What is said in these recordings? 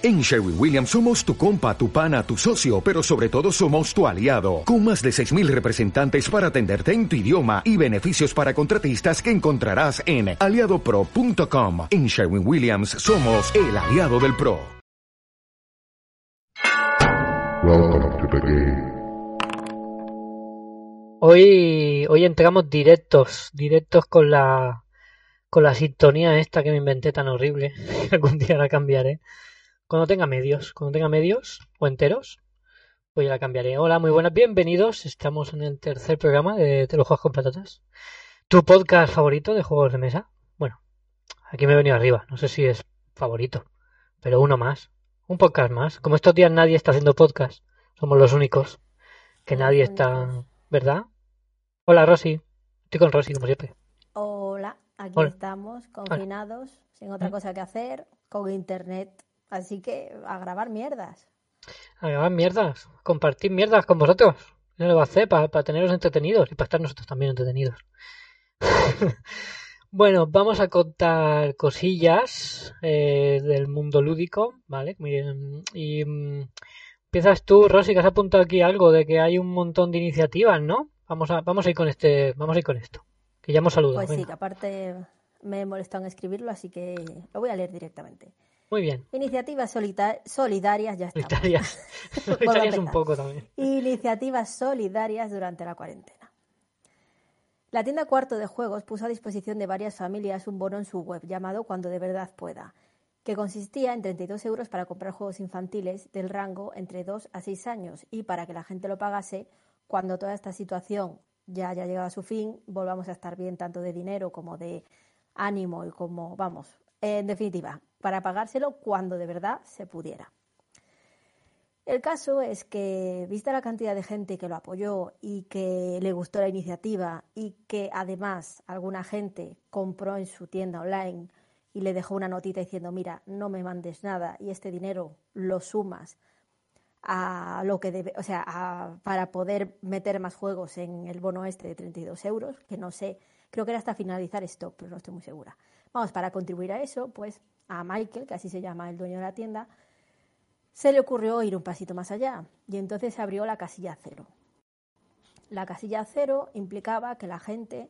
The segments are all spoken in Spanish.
En Sherwin Williams somos tu compa, tu pana, tu socio, pero sobre todo somos tu aliado, con más de 6.000 representantes para atenderte en tu idioma y beneficios para contratistas que encontrarás en aliadopro.com. En Sherwin Williams somos el aliado del PRO. Hoy, hoy entramos directos, directos con la, con la sintonía esta que me inventé tan horrible. Algún día la cambiaré. Cuando tenga medios, cuando tenga medios o enteros, pues ya la cambiaré. Hola, muy buenas, bienvenidos. Estamos en el tercer programa de Te lo juegas con patatas. ¿Tu podcast favorito de juegos de mesa? Bueno, aquí me he venido arriba. No sé si es favorito, pero uno más. Un podcast más. Como estos días nadie está haciendo podcast. Somos los únicos. Que nadie está... ¿Verdad? Hola, Rosy. Estoy con Rosy, como siempre. Hola, aquí Hola. estamos, confinados, sin otra cosa que hacer, con internet. Así que a grabar mierdas. A grabar mierdas, compartir mierdas con vosotros. No lo va a hacer para teneros entretenidos y para estar nosotros también entretenidos. bueno, vamos a contar cosillas eh, del mundo lúdico, ¿vale? Bien. Y mm, empiezas tú, Rosy, que has apuntado aquí algo de que hay un montón de iniciativas, ¿no? Vamos a, vamos a ir con este, vamos a ir con esto. Que ya hemos saludado. Pues sí, que aparte me he molestado en escribirlo, así que lo voy a leer directamente. Muy bien. Iniciativas solidarias, ya está. Solitarias un poco también. Iniciativas solidarias durante la cuarentena. La tienda Cuarto de Juegos puso a disposición de varias familias un bono en su web llamado Cuando de verdad pueda, que consistía en 32 euros para comprar juegos infantiles del rango entre 2 a 6 años y para que la gente lo pagase cuando toda esta situación ya haya llegado a su fin, volvamos a estar bien tanto de dinero como de ánimo y como, vamos, en definitiva, para pagárselo cuando de verdad se pudiera. El caso es que, vista la cantidad de gente que lo apoyó y que le gustó la iniciativa y que además alguna gente compró en su tienda online y le dejó una notita diciendo, mira, no me mandes nada y este dinero lo sumas a lo que debe, o sea, para poder meter más juegos en el bono este de 32 euros, que no sé, creo que era hasta finalizar stock, pero no estoy muy segura. Vamos, para contribuir a eso, pues a Michael, que así se llama el dueño de la tienda, se le ocurrió ir un pasito más allá y entonces se abrió la casilla cero. La casilla cero implicaba que la gente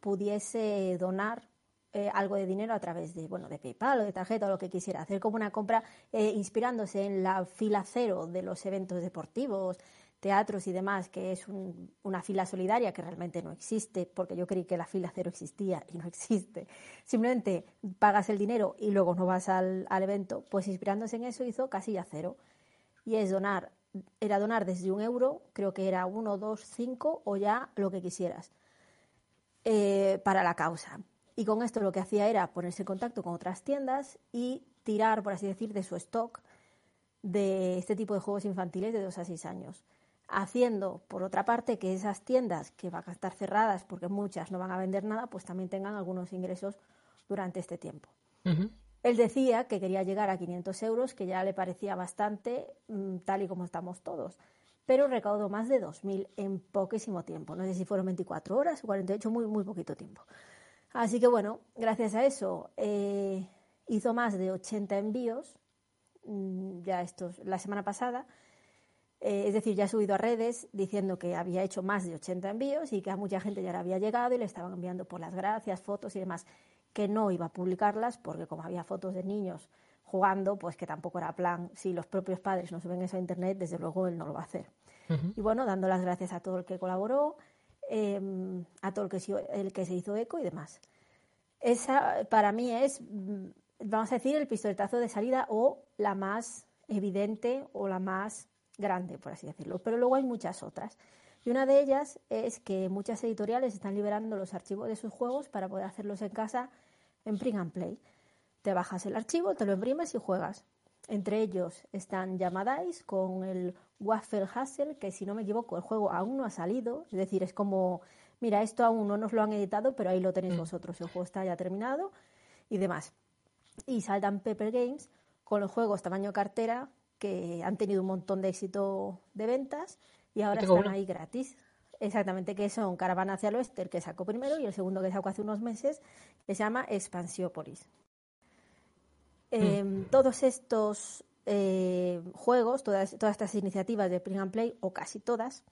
pudiese donar eh, algo de dinero a través de, bueno, de PayPal o de tarjeta o lo que quisiera, hacer como una compra eh, inspirándose en la fila cero de los eventos deportivos, teatros y demás, que es un- una fila solidaria que realmente no existe, porque yo creí que la fila cero existía y no existe. Simplemente pagas el dinero y luego no vas al, evento, pues inspirándose en eso hizo casilla cero. Y es donar, era donar desde un euro, creo que era uno, dos, cinco o ya lo que quisieras eh, para la causa. Y con esto lo que hacía era ponerse en contacto con otras tiendas y tirar, por así decir, de su stock de este tipo de juegos infantiles de 2 a 6 años. Haciendo, por otra parte, que esas tiendas que van a estar cerradas porque muchas no van a vender nada, pues también tengan algunos ingresos durante este tiempo. Él decía que quería llegar a 500 euros, que ya le parecía bastante, mm, tal y como estamos todos, pero recaudó más de 2.000 en poquísimo tiempo. No sé si fueron 24 horas o 48, muy, muy poquito tiempo. Así que bueno, gracias a eso eh, hizo más de 80 envíos, mm, ya estos, la semana pasada, eh, es decir, ya ha subido a redes diciendo que había hecho más de 80 envíos y que a mucha gente ya le había llegado y le estaban enviando por las gracias, fotos y demás, que no iba a publicarlas porque como había fotos de niños jugando, pues que tampoco era plan, si los propios padres no suben eso a internet, desde luego él no lo va a hacer. Y bueno, dando las gracias a todo el que colaboró, eh, a todo el que, se- el que se hizo eco y demás. Esa para mí es, mm, vamos a decir, el pistoletazo de salida o la más evidente o la más grande, por así decirlo. Pero luego hay muchas otras. Y una de ellas es que muchas editoriales están liberando los archivos de sus juegos para poder hacerlos en casa en Print and Play. Te bajas el archivo, te lo imprimes y juegas. Entre ellos están Yamadais con el Waffle Hustle, que si no me equivoco el juego aún no ha salido. Es decir, es como, mira, esto aún no nos lo han editado, pero ahí lo tenéis vosotros. El juego está ya terminado y demás. Y Salt and Pepper Games con los juegos tamaño cartera que han tenido un montón de éxito de ventas y ahora están ahí gratis. Exactamente, que son Caravana hacia el Oeste, el que sacó primero, y el segundo que sacó hace unos meses, que se llama Expansiópolis. Eh, Todos estos eh, juegos, todas, todas estas iniciativas de Print and Play, o casi todas,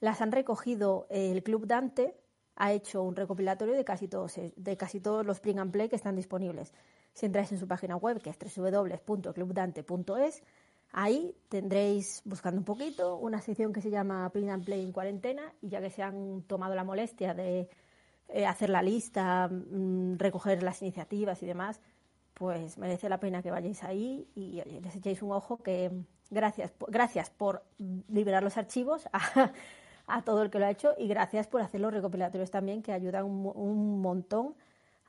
las han recogido el Club Dante, ha hecho un recopilatorio de casi todos, de casi todos los Print and Play que están disponibles. Si entráis en su página web, que es www.clubdante.es, ahí tendréis, buscando un poquito, una sección que se llama Print and Play en cuarentena, y ya que se han tomado la molestia de eh, hacer la lista, mm, recoger las iniciativas y demás, pues merece la pena que vayáis ahí y les echéis un ojo que gracias, gracias por liberar los archivos a, a, todo el que lo ha hecho y gracias por hacer los recopilatorios también que ayudan un, montón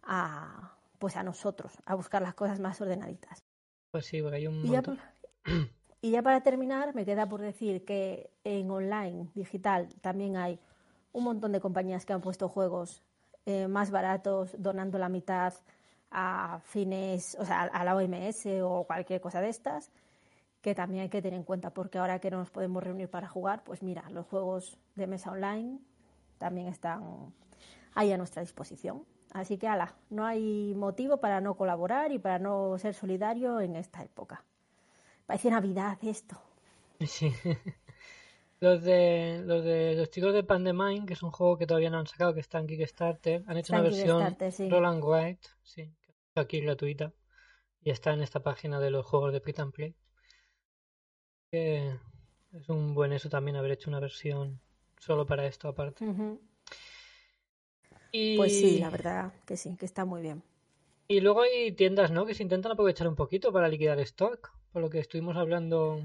a pues a nosotros a buscar las cosas más ordenaditas. Pues sí, porque hay un montón. Ya, y ya para terminar, me queda por decir que en online, digital, también hay un montón de compañías que han puesto juegos eh, más baratos, donando la mitad a fines, o sea, a la OMS o cualquier cosa de estas, que también hay que tener en cuenta, porque ahora que no nos podemos reunir para jugar, pues mira, los juegos de mesa online también están ahí a nuestra disposición. Así que, ala, no hay motivo para no colaborar y para no ser solidario en esta época. Parece Navidad esto. Sí. Los de, los de los chicos de Pandemind, que es un juego que todavía no han sacado, que está en Kickstarter, han hecho una versión Roland White, sí, que está aquí gratuita, y está en esta página de los juegos de Pit and Play. Que es un buen eso también haber hecho una versión solo para esto aparte. y... Pues sí, la verdad que sí, que está muy bien. Y luego hay tiendas, ¿no? Que se intentan aprovechar un poquito para liquidar stock, lo que estuvimos hablando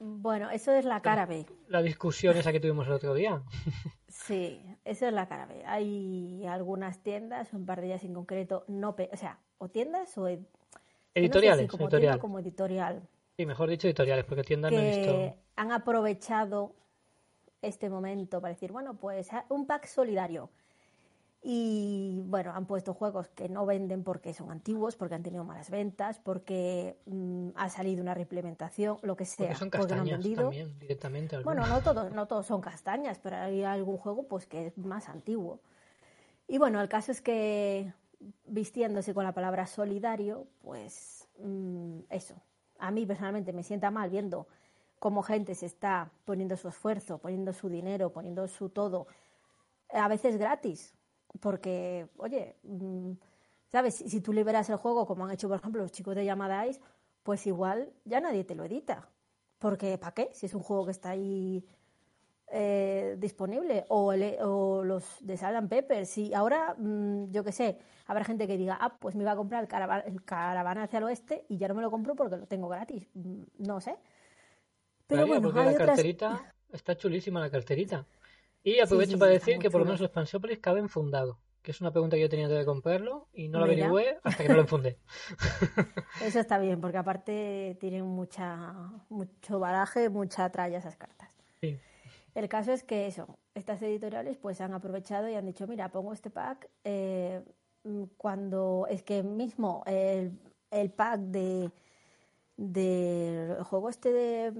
bueno, eso es la cara B. La discusión esa que tuvimos el otro día. Sí, eso es la cara B. Hay algunas tiendas, un par de ellas en concreto, no, o sea, o tiendas o editoriales, como, como editorial. Sí, mejor dicho editoriales, porque tiendas no he visto. Han aprovechado este momento para decir, bueno, pues un pack solidario. Y bueno, han puesto juegos que no venden porque son antiguos, porque han tenido malas ventas, porque mm, ha salido una reimplementación, lo que sea. Porque son castañas también, directamente. Bueno, no todos, no todos son castañas, pero hay algún juego pues que es más antiguo. Y bueno, el caso es que vistiéndose con la palabra solidario, pues mm, eso. A mí personalmente me sienta mal viendo cómo gente se está poniendo su esfuerzo, poniendo su dinero, poniendo su todo, a veces gratis, porque, oye, mm, ¿sabes? Si, tú liberas el juego, como han hecho, por ejemplo, los chicos de Yamadais, pues igual ya nadie te lo edita. Porque, ¿para qué? Si es un juego que está ahí eh, disponible. O, o, los de Salt Pepper. Si ahora, mm, yo qué sé, habrá gente que diga, ah, pues me iba a comprar el, caravana, hacia el oeste y ya no me lo compro porque lo tengo gratis. Mm, no sé. Pero bueno, la carterita está chulísima la carterita. Y aprovecho para decir que por lo menos el Expansiópolis cabe enfundado, que es una pregunta que yo tenía de comprarlo y no lo averigüé hasta que no lo enfundé. Eso está bien, porque aparte tienen mucha, mucho baraje, mucha tralla esas cartas. Sí. El caso es que eso, estas editoriales pues han aprovechado y han dicho, mira, pongo este pack eh, cuando es que mismo el, el pack de del juego este de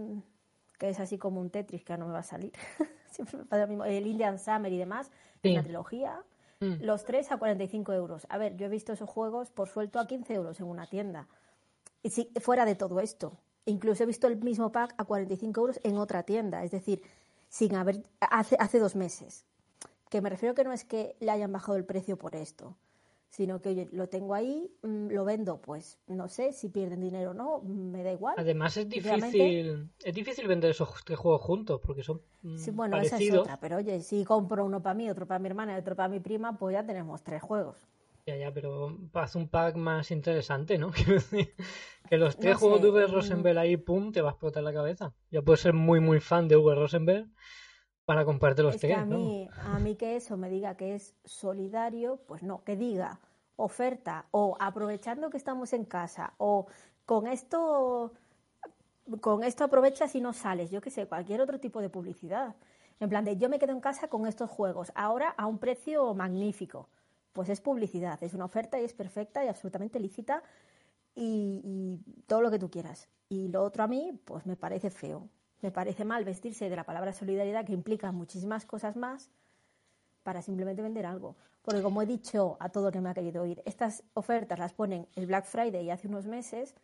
que es así como un Tetris que no me va a salir. Siempre me pasa lo mismo. El Indian Summer y demás, la trilogía. Mm. Los tres a 45 euros. A ver, yo he visto esos juegos por suelto a 15 euros en una tienda. Y si, fuera de todo esto. Incluso he visto el mismo pack a 45 euros en otra tienda. Es decir, sin haber hace, hace dos meses. Que me refiero que no es que le hayan bajado el precio por esto sino que oye, lo tengo ahí, mm, lo vendo, pues no sé si pierden dinero o no, me da igual. Además es difícil, es difícil vender esos tres juegos juntos porque son mm, Sí, bueno, esa es otra, pero oye, si compro uno para mí, otro para mi hermana y otro para mi prima, pues ya tenemos tres juegos. Ya, ya, pero haz un pack más interesante, ¿no? que los tres juegos de mm. Rosenberg ahí, pum, te va a explotar la cabeza. Ya puedes ser muy, muy fan de Uwe Rosenberg para comprarte los es a, mí, a mí que eso me diga que es solidario, pues no, que diga oferta o aprovechando que estamos en casa o con esto con esto aprovechas y no sales, yo qué sé, cualquier otro tipo de publicidad. En plan de yo me quedo en casa con estos juegos, ahora a un precio magnífico. Pues es publicidad, es una oferta y es perfecta y absolutamente lícita y, y todo lo que tú quieras. Y lo otro a mí, pues me parece feo. Me parece mal vestirse de la palabra solidaridad que implica muchísimas cosas más para simplemente vender algo. Porque como he dicho a todo el que me ha querido oír, estas ofertas las ponen el Black Friday y hace unos meses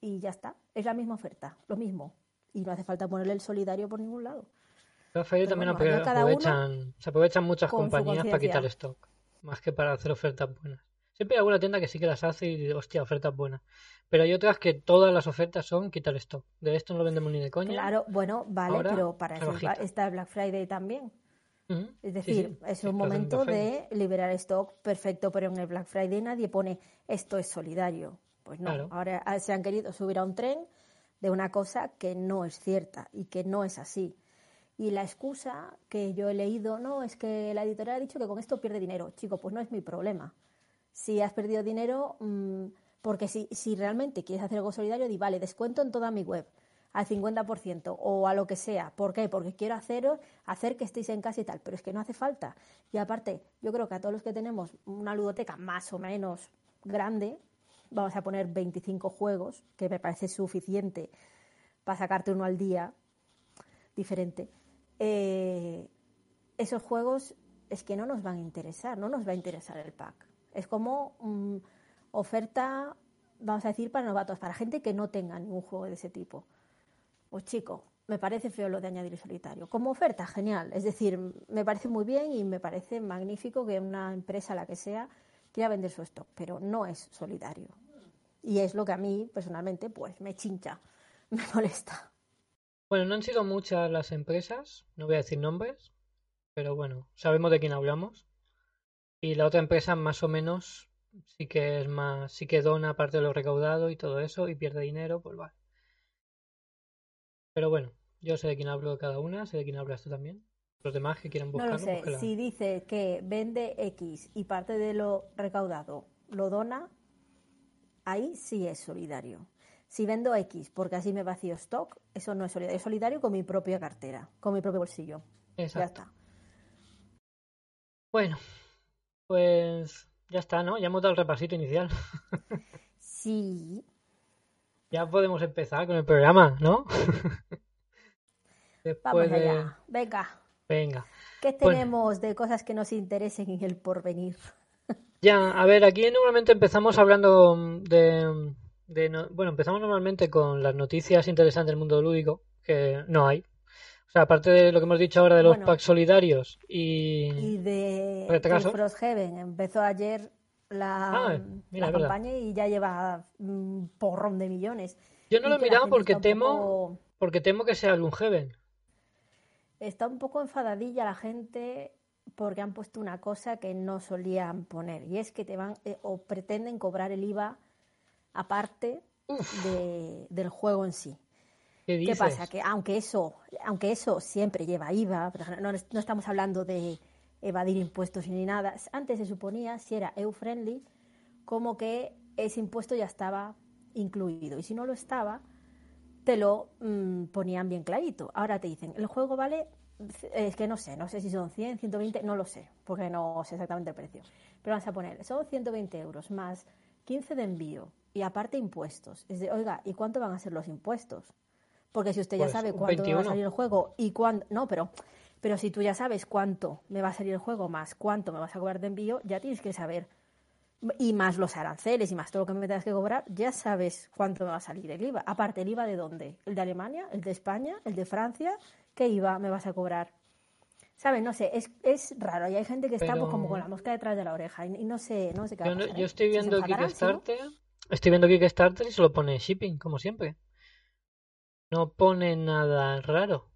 y ya está. Es la misma oferta, lo mismo. Y no hace falta ponerle el solidario por ningún lado. Black Friday también aprovechan, se aprovechan muchas compañías para quitar stock, más que para hacer ofertas buenas. Siempre hay alguna tienda que sí que las hace y, hostia, ofertas buenas. Pero hay otras que todas las ofertas son quitar stock. De esto no lo vendemos ni de coña. Claro, bueno, vale, pero para eso está el Black Friday también. Es decir, es un momento de liberar stock perfecto, pero en el Black Friday nadie pone esto es solidario. Pues no, ahora se han querido subir a un tren de una cosa que no es cierta y que no es así. Y la excusa que yo he leído, no, es que la editorial ha dicho que con esto pierde dinero. Chico, pues no es mi problema. Si has perdido dinero, mm, porque si, realmente quieres hacer algo solidario, di, vale, descuento en toda mi web al 50% o a lo que sea. ¿Por qué? Porque quiero haceros, hacer que estéis en casa y tal, pero es que no hace falta. Y aparte, yo creo que a todos los que tenemos una ludoteca más o menos grande, vamos a poner 25 juegos, que me parece suficiente para sacarte uno al día diferente. Eh, esos juegos es que no nos van a interesar, no nos va a interesar el pack. Es como mm, oferta, vamos a decir, para novatos, para gente que no tenga ningún juego de ese tipo. Pues chico, me parece feo lo de añadir el solitario. Como oferta, genial. Es decir, me parece muy bien y me parece magnífico que una empresa, la que sea, quiera vender su stock, pero no es solidario. Y es lo que a mí, personalmente, pues me chincha, me molesta. Bueno, no han sido muchas las empresas, no voy a decir nombres, pero bueno, sabemos de quién hablamos. Y la otra empresa más o menos sí que es más, sí que dona parte de lo recaudado y todo eso y pierde dinero, pues vale. Pero bueno, yo sé de quién hablo de cada una, sé de quién hablas tú también. Los demás que quieran buscarlo. No lo sé. Si dice que vende X y parte de lo recaudado lo dona, ahí sí es solidario. Si vendo X porque así me vacío stock, eso no es solidario. Es solidario con mi propia cartera, con mi propio bolsillo. Exacto. Ya está. Bueno, pues ya está, ¿no? Ya hemos dado el repasito inicial. sí. Ya podemos empezar con el programa, ¿no? Vamos allá. Venga. Venga. ¿Qué tenemos de cosas que nos interesen en el porvenir? Ya, a ver, aquí normalmente empezamos hablando de, bueno, empezamos normalmente con las noticias interesantes del mundo lúdico, que no hay. O sea, aparte de lo que hemos dicho ahora de los packs solidarios y, y de retraso. Frosthaven empezó ayer la, ah, la campaña y ya lleva un porrón de millones. Yo no lo he mirado porque temo, porque temo que sea Gloomhaven. Está un poco enfadadilla la gente porque han puesto una cosa que no solían poner y es que te van eh, o pretenden cobrar el IVA aparte del juego en sí. ¿Qué, pasa? Que aunque eso, aunque eso siempre lleva IVA, no, no estamos hablando de evadir impuestos ni nada. Antes se suponía, si era EU-friendly, como que ese impuesto ya estaba incluido. Y si no lo estaba, te lo mm, ponían bien clarito. Ahora te dicen, el juego vale, es que no sé, no sé si son 100, 120, no lo sé, porque no sé exactamente el precio. Pero vamos a poner, son 120 euros más 15 de envío y aparte impuestos. Es de, oiga, ¿y cuánto van a ser los impuestos? Porque si usted ya pues sabe cuánto va a salir el juego y cuándo... No, pero pero si tú ya sabes cuánto me va a salir el juego más cuánto me vas a cobrar de envío, ya tienes que saber. Y más los aranceles y más todo lo que me tengas que cobrar, ya sabes cuánto me va a salir el IVA. Aparte, ¿el IVA de dónde? ¿El de Alemania? ¿El de España? ¿El de Francia? ¿Qué IVA me vas a cobrar? ¿Sabes? No sé, es, es raro. Y hay gente que está pues, como con la mosca detrás de la oreja y, no sé, no sé qué va a yo estoy viendo Kickstarter, estoy viendo Kickstarter y solo pone shipping, como siempre. No pone nada raro.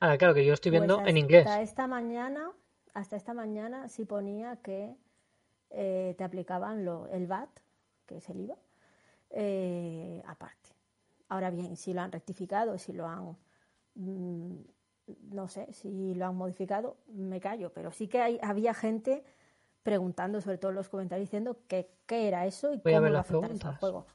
Ah, claro, que yo estoy viendo pues en inglés. Hasta esta mañana, hasta esta mañana sí ponía que eh, te aplicaban lo, el VAT, que es el IVA, eh, aparte. Ahora bien, si lo han rectificado, si lo han, mm, no sé, si lo han modificado, me callo, pero sí que hay, había gente preguntando, sobre todo en los comentarios, diciendo que qué era eso y cómo a afectar eso al juego.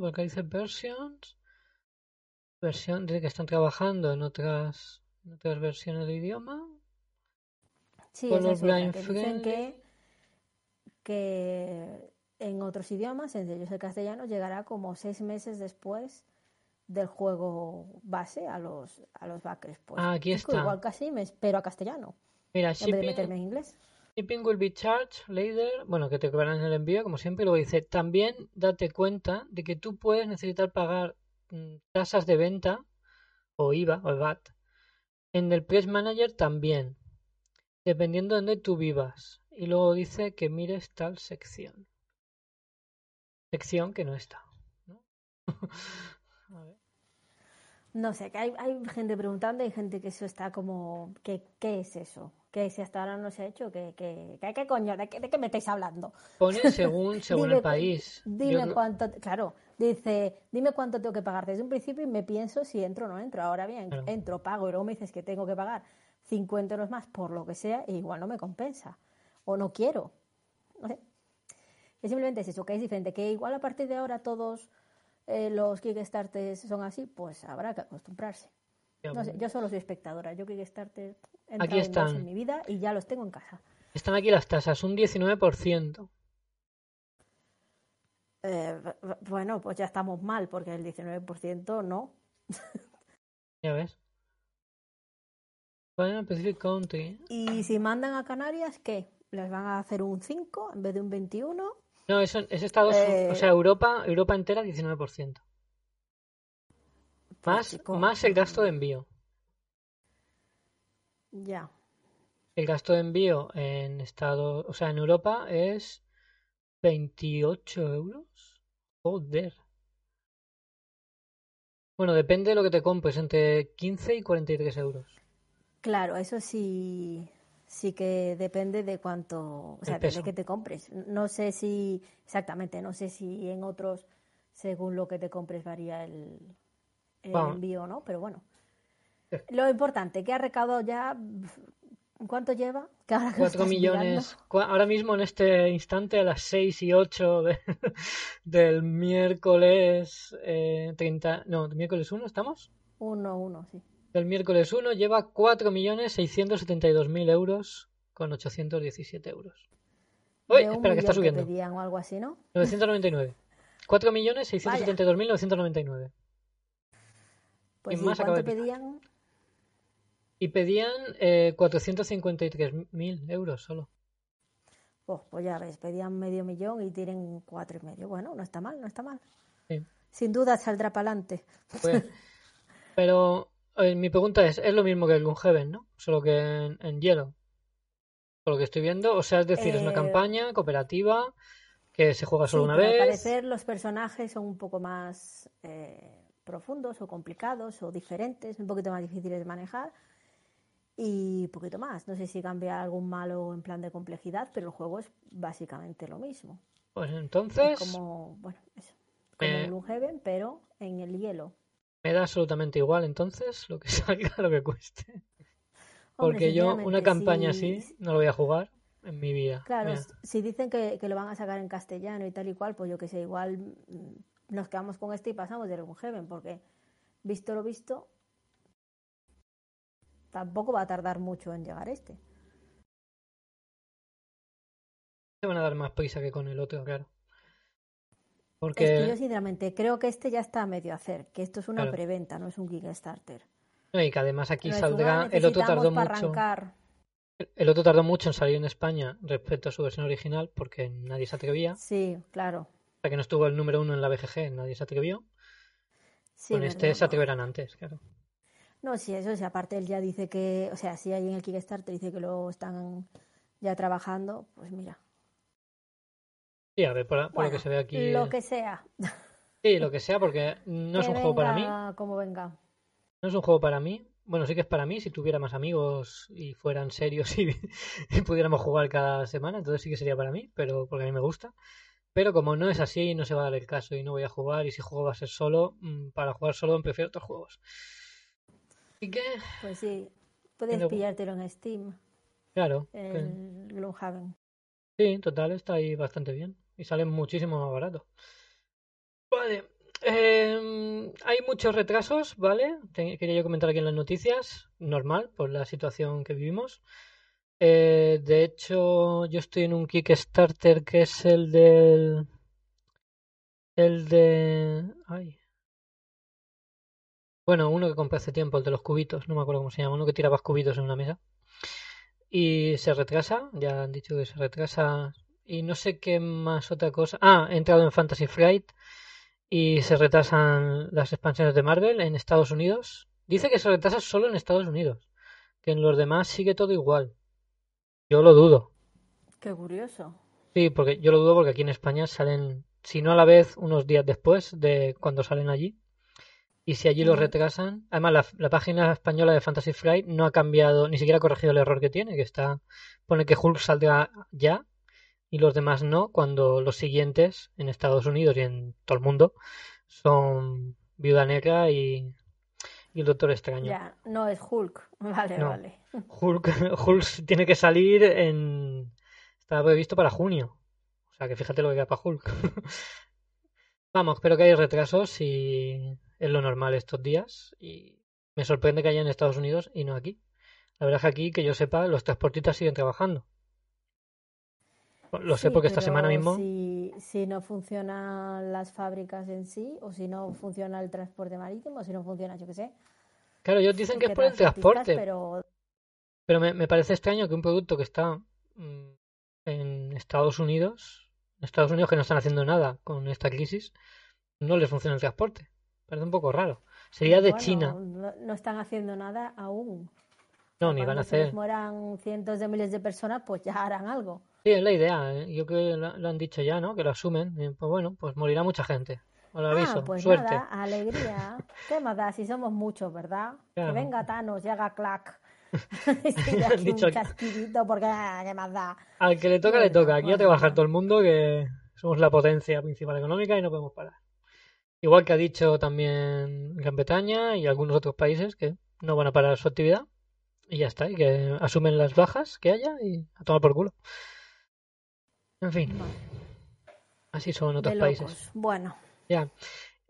Porque dice versions. Versión, dice que están trabajando en otras, otras versiones de idioma. Sí, es eso, que dicen que, que en otros idiomas, entre ellos el castellano, llegará como seis meses después del juego base a los, a los backers. Pues, ah, aquí está. Igual casi me espero a castellano. Mira, en vez de meterme en inglés. Shipping will be charged later. Bueno, que te cobrarán el envío, como siempre. Luego dice, también date cuenta de que tú puedes necesitar pagar mm, tasas de venta o IVA o VAT. En el Press Manager también, dependiendo de donde tú vivas. Y luego dice que mires tal sección. Sección que no está. ¿no? No sé, que hay, hay gente preguntando, hay gente que eso está como, ¿qué, qué es eso? ¿Qué si hasta ahora no se ha hecho? ¿Qué, qué, qué, qué coño? ¿De qué, ¿De qué me estáis hablando? Pone según, según Dime el país. Dime Yo- cuánto, claro, dice, dime cuánto tengo que pagar desde un principio y me pienso si entro o no entro. Ahora bien, Claro. entro, pago y luego me dices que tengo que pagar 50 euros más por lo que sea e igual no me compensa. O no quiero. No sé. Es simplemente es eso, que es diferente. Que igual a partir de ahora todos eh, los Kickstarters son así, pues habrá que acostumbrarse. No sé, yo solo soy espectadora. Yo Kickstarter Aquí están. en mi vida y ya los tengo en casa. Están aquí las tasas, un 19%. Eh, bueno, pues ya estamos mal, porque el 19% no. Ya ves. Bueno, Pacific Country. Y si mandan a Canarias, ¿qué? ¿Les van a hacer un 5 en vez de un 21? No, eso es Estados Eh, o sea, Europa, Europa entera 19%. Pues, Más, chico, más el gasto de envío. Ya. El gasto de envío en Estados, o sea, en Europa es 28 euros. Joder. Bueno, depende de lo que te compres, entre 15 y 43 euros. Claro, eso sí, sí que depende de cuánto, o sea, de qué te compres. No sé si, exactamente, no sé si en otros, según lo que te compres, varía el, el Vamos. envío o no, pero bueno. Lo importante, que ha recaudado ya, ¿cuánto lleva? Que ahora que lo 4 estás millones. cua- Ahora mismo en este instante a las 6 y 8 de- del miércoles eh, 30, no, miércoles 1 estamos. mirando. Uno, uno, sí. Del miércoles 1 lleva 4.672.000 euros con 817 euros. Uy, espera, que está subiendo. pedían o algo así, ¿no? 999. 4.672.999. Pues Y más ¿cuánto pedían? Y pedían eh, 453.000 euros solo. Oh, pues ya ves, pedían medio millón y tienen cuatro y medio. Bueno, no está mal, no está mal. Sí. Sin duda saldrá para adelante. Pues, pero eh, mi pregunta es, es lo mismo que el Gloomhaven, ¿no? Solo que en, en hielo. Por lo que estoy viendo, o sea, es decir, es una Eh, campaña cooperativa que se juega Sí, solo una pero al vez. parecer los personajes son un poco más eh, profundos o complicados o diferentes, un poquito más difíciles de manejar y poquito más. No sé si cambia algún malo en plan de complejidad, pero el juego es básicamente lo mismo. Pues Es entonces como, bueno, eso, como Eh, Gloomhaven, pero en el hielo. me da absolutamente igual entonces lo que salga, lo que cueste. Hombre, Porque yo una campaña si- así no lo voy a jugar en mi vida. Claro, Mira, si dicen que, que lo van a sacar en castellano y tal y cual, pues yo que sé, igual mm, nos quedamos con este y pasamos del Heaven, porque visto lo visto, tampoco va a tardar mucho en llegar este. se van a dar más prisa que con el otro, claro. Es Porque que yo sinceramente creo que este ya está a medio hacer, que esto es una Claro. preventa, no es un Kickstarter. no, y que además aquí saldrá, el otro tardó mucho. arrancar. El otro tardó mucho en salir en España respecto a su versión original porque nadie se atrevía. Sí, claro. Hasta que no estuvo el número uno en la BGG, nadie se atrevió. Sí, Con este se atreverán antes, claro. No, sí, eso sí, aparte él ya dice que, o sea, si hay en el Kickstarter dice que lo están ya trabajando, pues mira. Sí, a ver, por, por lo que se ve aquí. Lo que sea. Sí, lo que sea, porque no es un juego para mí. Como venga. No es un juego para mí. Bueno, sí que es para mí si tuviera más amigos y fueran serios y, y pudiéramos jugar cada semana, entonces sí que sería para mí, pero porque a mí me gusta. Pero como no es así, no se va a dar el caso y no voy a jugar y si juego va a ser solo, mm, para jugar solo prefiero otros juegos. Así que, Pues sí, puedes Pero- pillártelo en Steam, claro, que- el Gloomhaven. sí, total, está ahí bastante bien y sale muchísimo más barato. Vale, em, hay muchos retrasos, ¿vale? Quería yo comentar aquí en las noticias, normal, por la situación que vivimos. Eh, de hecho, yo estoy en un Kickstarter que es el del... El de... Ay. Bueno, uno que compré hace tiempo, el de los cubitos, no me acuerdo cómo se llama, uno que tirabas cubitos en una mesa. y se retrasa, ya han dicho que se retrasa y no sé qué más otra cosa. Ah, he entrado en Fantasy Flight y se retrasan las expansiones de Marvel en Estados Unidos. Dice que se retrasa solo en Estados Unidos, que en los demás sigue todo igual. Yo lo dudo. Qué curioso. Sí, porque yo lo dudo porque aquí en España salen, si no a la vez, unos días después de cuando salen allí. Y si allí lo retrasan, además la, página española de Fantasy Flight no ha cambiado, ni siquiera ha corregido el error que tiene, que está, pone que Hulk saldrá ya y los demás no, cuando los siguientes en Estados Unidos y en todo el mundo son Viuda Negra y, el Doctor Extraño. Ya, no es Hulk, vale, vale. Hulk, Hulk tiene que salir en... Está previsto para junio. O sea que fíjate lo que queda para Hulk. Vamos, espero que haya retrasos y es lo normal estos días y me sorprende que haya en Estados Unidos y no aquí. La verdad es que aquí, que yo sepa, los transportistas siguen trabajando. Lo sé porque esta semana mismo. Si, si, no funcionan las fábricas en sí, o si no funciona el transporte marítimo, o si no funciona, yo qué sé. Claro, ellos dicen que es por el transporte. Pero, pero me, me, parece extraño que un producto que está mm, en Estados Unidos, Estados Unidos que no están haciendo nada con esta crisis, no les funciona el transporte. Parece un poco raro. Sería de China. No, están haciendo nada aún. No, ni van a hacer. Si mueran cientos de miles de personas, pues ya harán algo. Sí, es la idea. ¿eh? Yo creo que lo, han dicho ya, ¿no? Que lo asumen. pues bueno, pues morirá mucha gente. Os lo aviso. Ah, pues Suerte. nada, alegría. ¿Qué más da si somos muchos, verdad? Que venga Thanos y haga clac. y dicho un chasquidito porque ah, ¿qué más da? Al que le toca, le toca. Aquí ya te va a bajar todo el mundo que somos la potencia principal económica y no podemos parar. Igual que ha dicho también Gran Bretaña y algunos otros países que no van a parar su actividad. Y ya está, y que asumen las bajas que haya y a tomar por culo. En fin. Así son otros países. Bueno. Ya.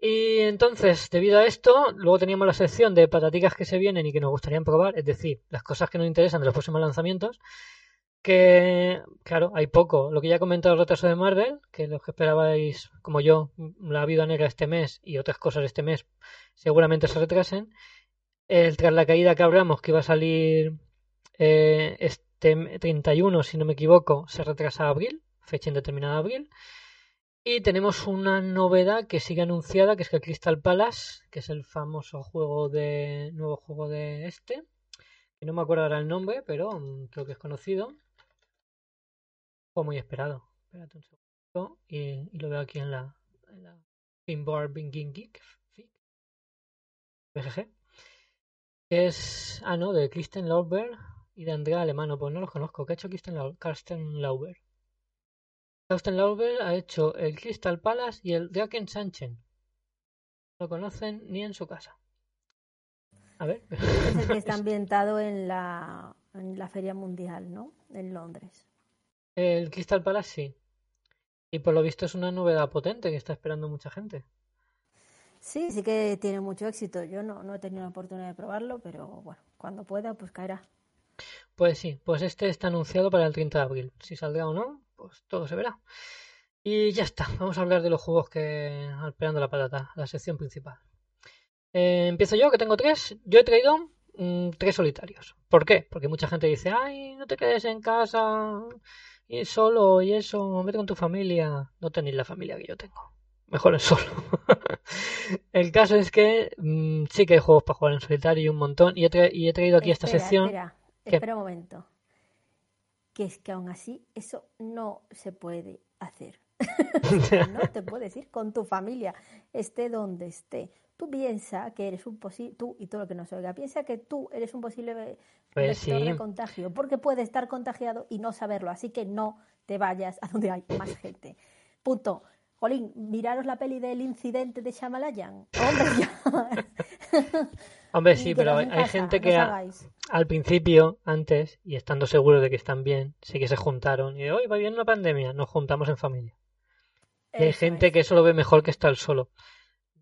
Y entonces, debido a esto, luego teníamos la sección de pataticas que se vienen y que nos gustaría probar, es decir, las cosas que nos interesan de los próximos lanzamientos que, claro, hay poco. Lo que ya he comentado el retraso de Marvel, que los que esperabais, como yo, la vida negra este mes y otras cosas este mes, seguramente se retrasen. El, tras la caída que hablamos, que iba a salir eh, este 31, si no me equivoco, se retrasa a abril, fecha indeterminada de abril. Y tenemos una novedad que sigue anunciada, que es que Crystal Palace, que es el famoso juego de nuevo juego de este, que no me acuerdo ahora el nombre, pero creo que es conocido muy esperado. Espérate un segundo. Y, lo veo aquí en la, en la Pinboard Binging Geek. BGG. Es. Ah, no, de Kristen Lauber y de Andrea Alemano. Pues no los conozco. ¿Qué ha hecho? Kristen Lauber ha hecho el Crystal Palace y el Draken Sanchen. No lo conocen ni en su casa. A ver. Es el que está ambientado en la, en la Feria Mundial, ¿no? En Londres. El Crystal Palace sí. Y por lo visto es una novedad potente que está esperando mucha gente. Sí, sí que tiene mucho éxito. Yo no, no he tenido la oportunidad de probarlo, pero bueno, cuando pueda, pues caerá. Pues sí, pues este está anunciado para el 30 de abril. Si saldrá o no, pues todo se verá. Y ya está, vamos a hablar de los juegos que esperando la patata, la sección principal. Eh, empiezo yo, que tengo tres. Yo he traído mm, tres solitarios. ¿Por qué? Porque mucha gente dice, ay, no te quedes en casa y solo y eso, vete con tu familia. No tenéis la familia que yo tengo. Mejor en solo. el caso es que mm, sí que hay juegos para jugar en solitario y un montón. Y he, y he traído aquí esta sección. Espera, espera un momento. Que es que aún así eso no se puede hacer. no te puedes ir con tu familia, esté donde esté. Tú piensa que eres un posible, tú y todo lo que nos oiga, piensa que tú eres un posible pues vector de contagio, porque puede estar contagiado y no saberlo, así que no te vayas a donde hay más gente. Punto. Jolín, miraros la peli del incidente de Shamalayan. Hombre, sí, pero hay, gente que al principio, antes, y estando seguros de que están bien, sí que se juntaron. Y hoy va bien una pandemia, nos juntamos en familia. Y hay gente que eso lo ve mejor que estar solo.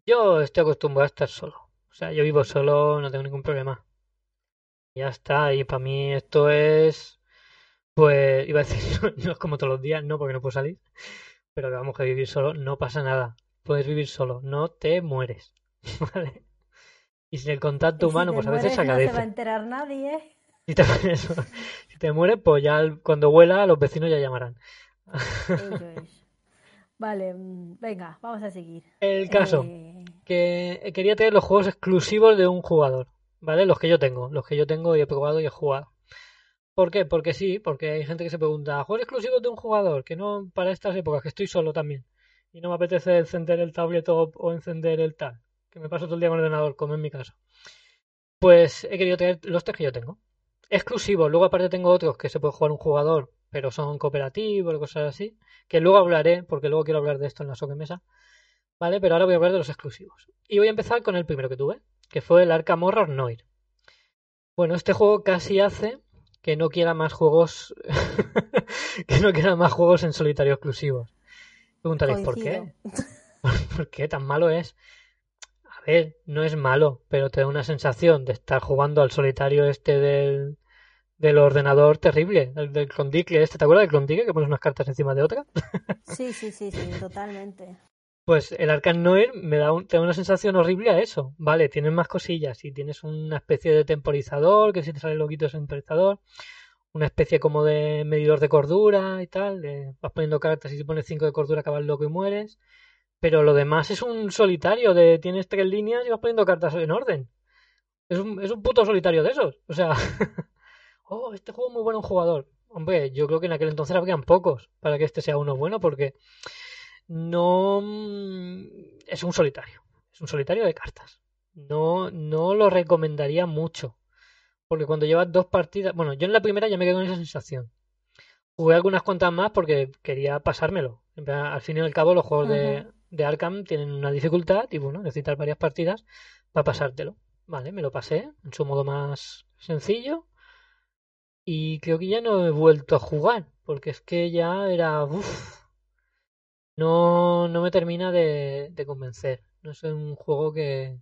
Yo estoy acostumbrado a estar solo. O sea, yo vivo solo, no tengo ningún problema. Ya está, y para mí esto es. Pues iba a decir, no, es como todos los días, no, porque no puedo salir. Pero que vamos a vivir solo, no pasa nada. Puedes vivir solo, no te mueres. ¿Vale? Y sin el contacto humano, pues a veces se No se va a enterar nadie. Si te, si te mueres, pues ya cuando vuela los vecinos ya llamarán. Vale, mm, venga, vamos a seguir. El caso, eh, que quería tener los juegos exclusivos de un jugador, ¿vale? Los que yo tengo, los que yo tengo y he probado y he jugado. ¿Por qué? Porque sí, porque hay gente que se pregunta, ¿juegos exclusivos de un jugador? Que no para estas épocas, que estoy solo también. Y no me apetece encender el tablet o, encender el tal, que me paso todo el día con el ordenador, como en mi caso. Pues he querido tener los tres que yo tengo. Exclusivos, luego aparte tengo otros que se puede jugar un jugador pero son cooperativos y cosas así, que luego hablaré, porque luego quiero hablar de esto en la sobremesa, ¿vale? Pero ahora voy a hablar de los exclusivos. Y voy a empezar con el primero que tuve, que fue el Arkham Horror Noir. Bueno, este juego casi hace que no quiera más juegos que no quiera más juegos en solitario exclusivos. Preguntaréis, ¿por qué? ¿Por qué tan malo es? A ver, no es malo, pero te da una sensación de estar jugando al solitario este del, del ordenador terrible, el del Klondike este, ¿te acuerdas del Klondike que pones unas cartas encima de otras? Sí, sí, sí, sí, totalmente. Pues el Arcan Noir me da, un, una sensación horrible a eso. Vale, tienes más cosillas y tienes una especie de temporizador, que si te sale loquito es un temporizador, una especie como de medidor de cordura y tal, vas poniendo cartas y si pones 5 de cordura acabas loco y mueres. Pero lo demás es un solitario de tienes tres líneas y vas poniendo cartas en orden. Es un, es un puto solitario de esos. O sea, oh, este juego es muy bueno un jugador. Hombre, yo creo que en aquel entonces habrían pocos para que este sea uno bueno porque no mm, es un solitario, es un solitario de cartas. No, no lo recomendaría mucho. Porque cuando llevas dos partidas, bueno, yo en la primera ya me quedé con esa sensación. Jugué algunas cuantas más porque quería pasármelo. Al fin y al cabo, los juegos de, de Arkham tienen una dificultad y bueno, necesitas varias partidas para pasártelo. Vale, me lo pasé en su modo más sencillo y creo que ya no he vuelto a jugar, porque es que ya era... Uf, no, no me termina de, convencer. No es un juego que...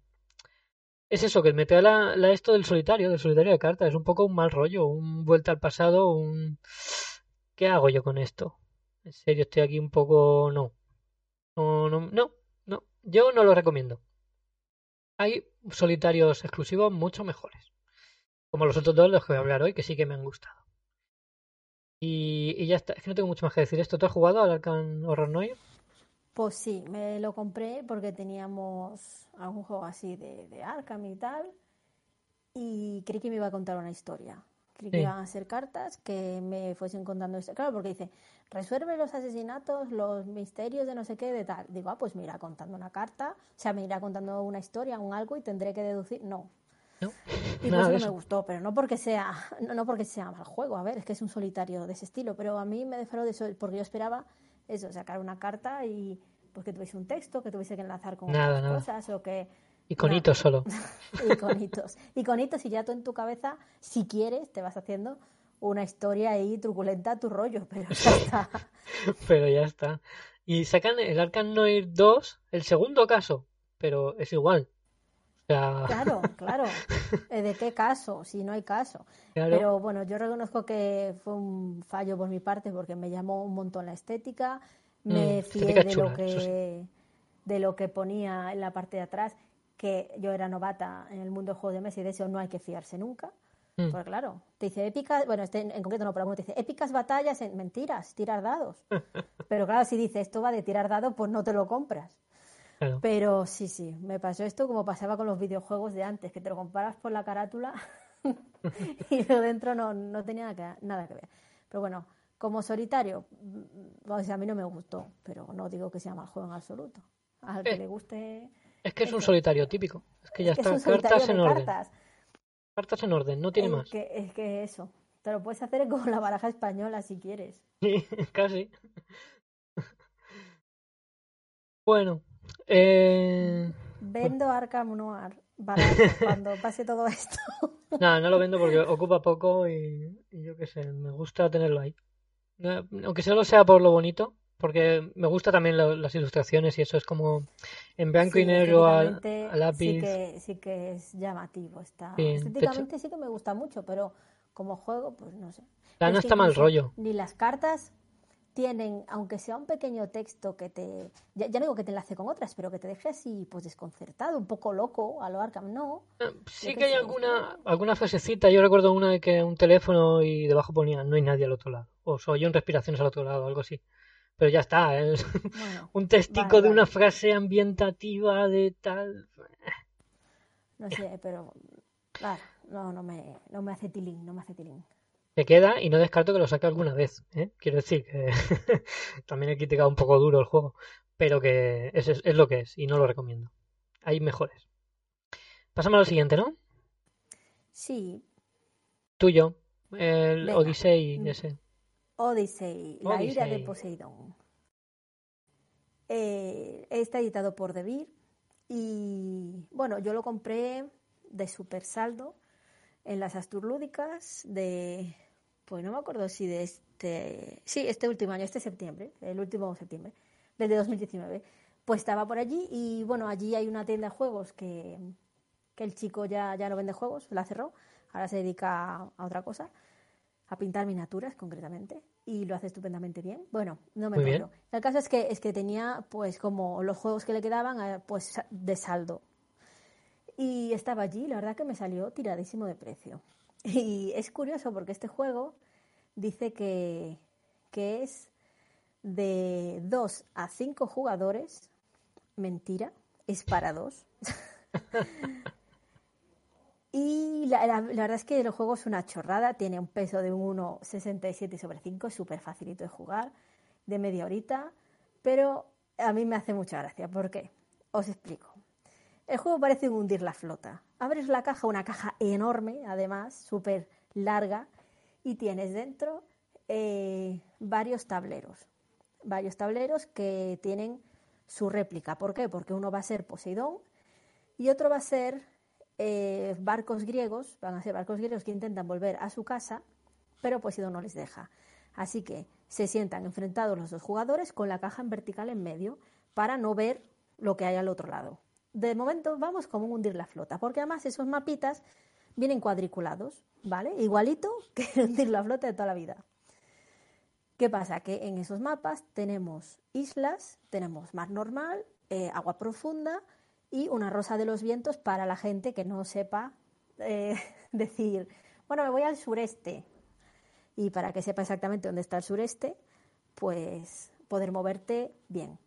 Es eso, que mete la, la, esto del solitario, del solitario de cartas. Es un poco un mal rollo, un vuelta al pasado, un... ¿Qué hago yo con esto? En serio, estoy aquí un poco... No. No, no, no, no. Yo no lo recomiendo. Hay solitarios exclusivos mucho mejores. Como los otros dos los que voy a hablar hoy, que sí que me han gustado. Y, ya está. Es que no tengo mucho más que decir esto. ¿Tú has jugado al Arkham Horror Noir? Pues sí, me lo compré porque teníamos algún juego así de, de Arkham y tal. Y creí que me iba a contar una historia. Creí que iban a ser cartas que me fuesen contando esto. Claro, porque dice, resuelve los asesinatos, los misterios de no sé qué, de tal. Digo, ah, pues me irá contando una carta, o sea, me irá contando una historia, un algo y tendré que deducir. No, y por eso no me gustó, pero no porque sea no, porque sea mal juego, a ver, es que es un solitario de ese estilo, pero a mí me defraudó de eso, porque yo esperaba eso, sacar una carta y pues que tuviese un texto, que tuviese que enlazar con otras cosas o que Iconitos solo. Iconitos. Iconitos y ya tú en tu cabeza, si quieres, te vas haciendo una historia ahí truculenta a tu rollo, pero ya está. pero ya está. Y sacan el Arkham Noir 2, el segundo caso, pero es igual. Claro, claro. Eh, ¿De qué caso? Si no hay caso. Pero bueno, yo reconozco que fue un fallo por mi parte porque me llamó un montón la estética. Me mm, fié de lo que de lo que ponía en la parte de atrás, que yo era novata en el mundo del juego de mesa y de eso no hay que fiarse nunca. Mm. Porque claro, te dice épicas, bueno, este en concreto no, pero alguno te dice épicas batallas en mentiras, tirar dados. pero claro, si dice esto va de tirar dados, pues no te lo compras. Pero sí, sí, me pasó esto como pasaba con los videojuegos de antes, que te lo comparas por la carátula y lo dentro no, no tenía nada que, ver. Pero bueno, como solitario, pues a mí no me gustó, pero no digo que sea mal juego en absoluto. Al que eh, le guste. Es que es un solitario típico. Es que ya está, cartas en orden. Cartas. en orden, no tiene más. Que, es que eso. Te lo puedes hacer con la baraja española si quieres. Sí, casi. Bueno, eh... Vendo Arkham Noir cuando pase todo esto. No, no lo vendo porque ocupa poco y, yo qué sé, me gusta tenerlo ahí. Aunque solo sea por lo bonito, porque me gusta también las ilustraciones y eso es como en blanco y negro al, lápiz. Sí que, sí que es llamativo. Está. Estéticamente sí que me gusta mucho, pero como juego, pues no sé. no está mal rollo. Ni las cartas tienen, aunque sea un pequeño texto que te, ya, no digo que te enlace con otras, pero que te deje así, pues desconcertado, un poco loco a lo Arkham, ¿no? Eh, sí que hay alguna, alguna frasecita, yo recuerdo una de que un teléfono y debajo ponía no hay nadie al otro lado, o soy en respiraciones al otro lado, algo así. Pero ya está, es un testigo de una frase ambientativa de tal. No sé, pero claro, no, no me, no me hace tilín, no me hace tilín me queda y no descarto que lo saque alguna vez. ¿eh? Quiero decir que también he criticado un poco duro el juego, pero que es, es, lo que es y no lo recomiendo. Hay mejores. Pasamos al siguiente, ¿no? Sí. Tuyo, el Odyssey mm. ese. Odyssey, la ira de Poseidón. Eh, está editado por Devir y bueno, yo lo compré de super saldo en las Asturlúdicas de pues no me acuerdo si de este, sí, este último año, este septiembre, el último septiembre, desde 2019, pues estaba por allí y bueno, allí hay una tienda de juegos que, que el chico ya, ya no vende juegos, la cerró, ahora se dedica a otra cosa, a pintar miniaturas concretamente y lo hace estupendamente bien. Bueno, no me acuerdo. El caso es que es que tenía pues como los juegos que le quedaban eh, pues de saldo. Y estaba allí, la verdad que me salió tiradísimo de precio. Y es curioso porque este juego dice que, es de 2 a 5 jugadores. Mentira, es para dos. y la, verdad es que el juego es una chorrada, tiene un peso de un 1,67 sobre 5, es súper facilito de jugar, de media horita, pero a mí me hace mucha gracia. ¿Por qué? Os explico. El juego parece hundir la flota. Abres la caja, una caja enorme, además, súper larga, y tienes dentro eh, varios tableros. Varios tableros que tienen su réplica. ¿Por qué? Porque uno va a ser Poseidón y otro va a ser eh, barcos griegos, van a ser barcos griegos que intentan volver a su casa, pero Poseidón no les deja. Así que se sientan enfrentados los dos jugadores con la caja en vertical en medio para no ver lo que hay al otro lado de momento vamos como hundir la flota, porque además esos mapitas vienen cuadriculados, ¿vale? Igualito que hundir la flota de toda la vida. ¿Qué pasa? Que en esos mapas tenemos islas, tenemos mar normal, eh, agua profunda y una rosa de los vientos para la gente que no sepa eh, decir, bueno, me voy al sureste. Y para que sepa exactamente dónde está el sureste, pues poder moverte bien.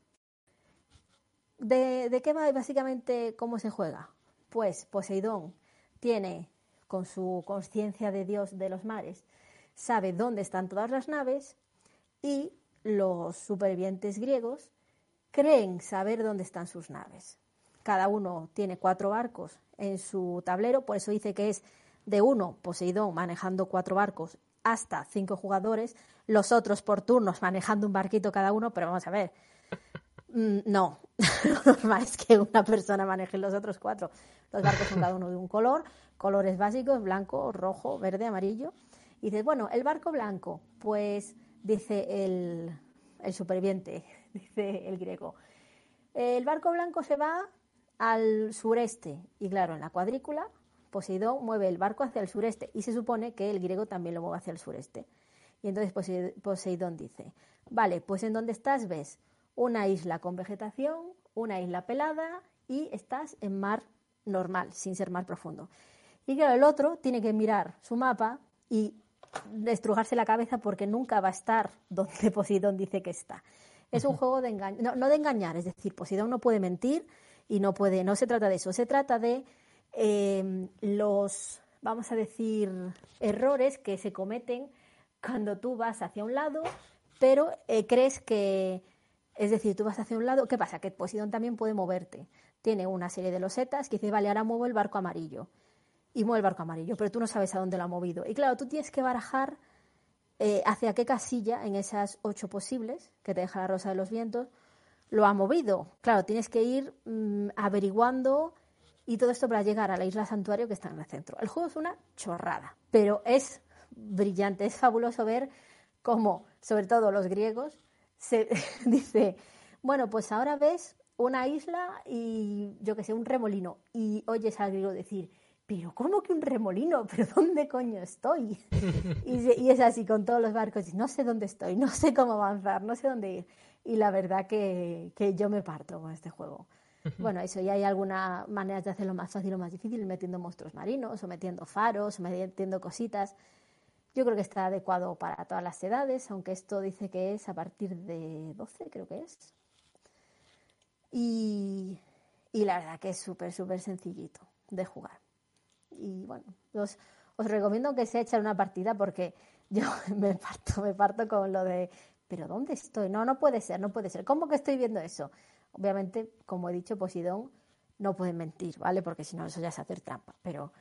¿De, qué va básicamente cómo se juega? Pues Poseidón tiene, con su conciencia de Dios de los mares, sabe dónde están todas las naves y los supervivientes griegos creen saber dónde están sus naves. Cada uno tiene cuatro barcos en su tablero, por eso dice que es de uno, Poseidón manejando cuatro barcos, hasta cinco jugadores, los otros por turnos manejando un barquito cada uno, pero vamos a ver, Mm, no, lo normal es que una persona maneje los otros cuatro. Los barcos son cada uno de un color, colores básicos, blanco, rojo, verde, amarillo. Y dices, bueno, el barco blanco, pues dice el, el superviviente, dice el griego. El barco blanco se va al sureste y claro, en la cuadrícula Poseidón mueve el barco hacia el sureste y se supone que el griego también lo mueve hacia el sureste. Y entonces Poseidón dice, vale, pues en dónde estás ves una isla con vegetación, una isla pelada y estás en mar normal, sin ser mar profundo. Y claro, el otro tiene que mirar su mapa y destrujarse la cabeza porque nunca va a estar donde Poseidón dice que está. Es un juego de engañar, no, de engañar, es decir, Poseidón no puede mentir y no puede, no se trata de eso, se trata de em, los, vamos a decir, errores que se cometen cuando tú vas hacia un lado, pero eh, crees que es decir, tú vas hacia un lado, ¿qué pasa? Que Poseidón también puede moverte. Tiene una serie de losetas que dice, vale, ahora muevo el barco amarillo. Y mueve el barco amarillo, pero tú no sabes a dónde lo ha movido. Y claro, tú tienes que barajar eh, hacia qué casilla en esas ocho posibles, que te deja la rosa de los vientos, lo ha movido. Claro, tienes que ir mm, averiguando y todo esto para llegar a la isla santuario que está en el centro. El juego es una chorrada, pero es brillante, es fabuloso ver cómo, sobre todo los griegos, se dice, bueno, pues ahora ves una isla y yo que sé, un remolino y oyes al griego decir, pero ¿cómo que un remolino? ¿Pero dónde coño estoy? y, es así con todos los barcos, no sé dónde estoy, no sé cómo avanzar, no sé dónde ir. Y la verdad que, que yo me parto con este juego. Bueno, eso ya hay algunas maneras de hacerlo más fácil o más difícil, metiendo monstruos marinos, o metiendo faros, o metiendo cositas. Yo creo que está adecuado para todas las edades, aunque esto dice que es a partir de 12, creo que es. Y, y la verdad que es súper, súper sencillito de jugar. Y bueno, os, os recomiendo que se echen una partida porque yo me parto, me parto con lo de, pero ¿dónde estoy? No, no puede ser, no puede ser. ¿Cómo que estoy viendo eso? Obviamente, como he dicho, Posidón no puede mentir, ¿vale? Porque si no, eso ya es hacer trampa. Pero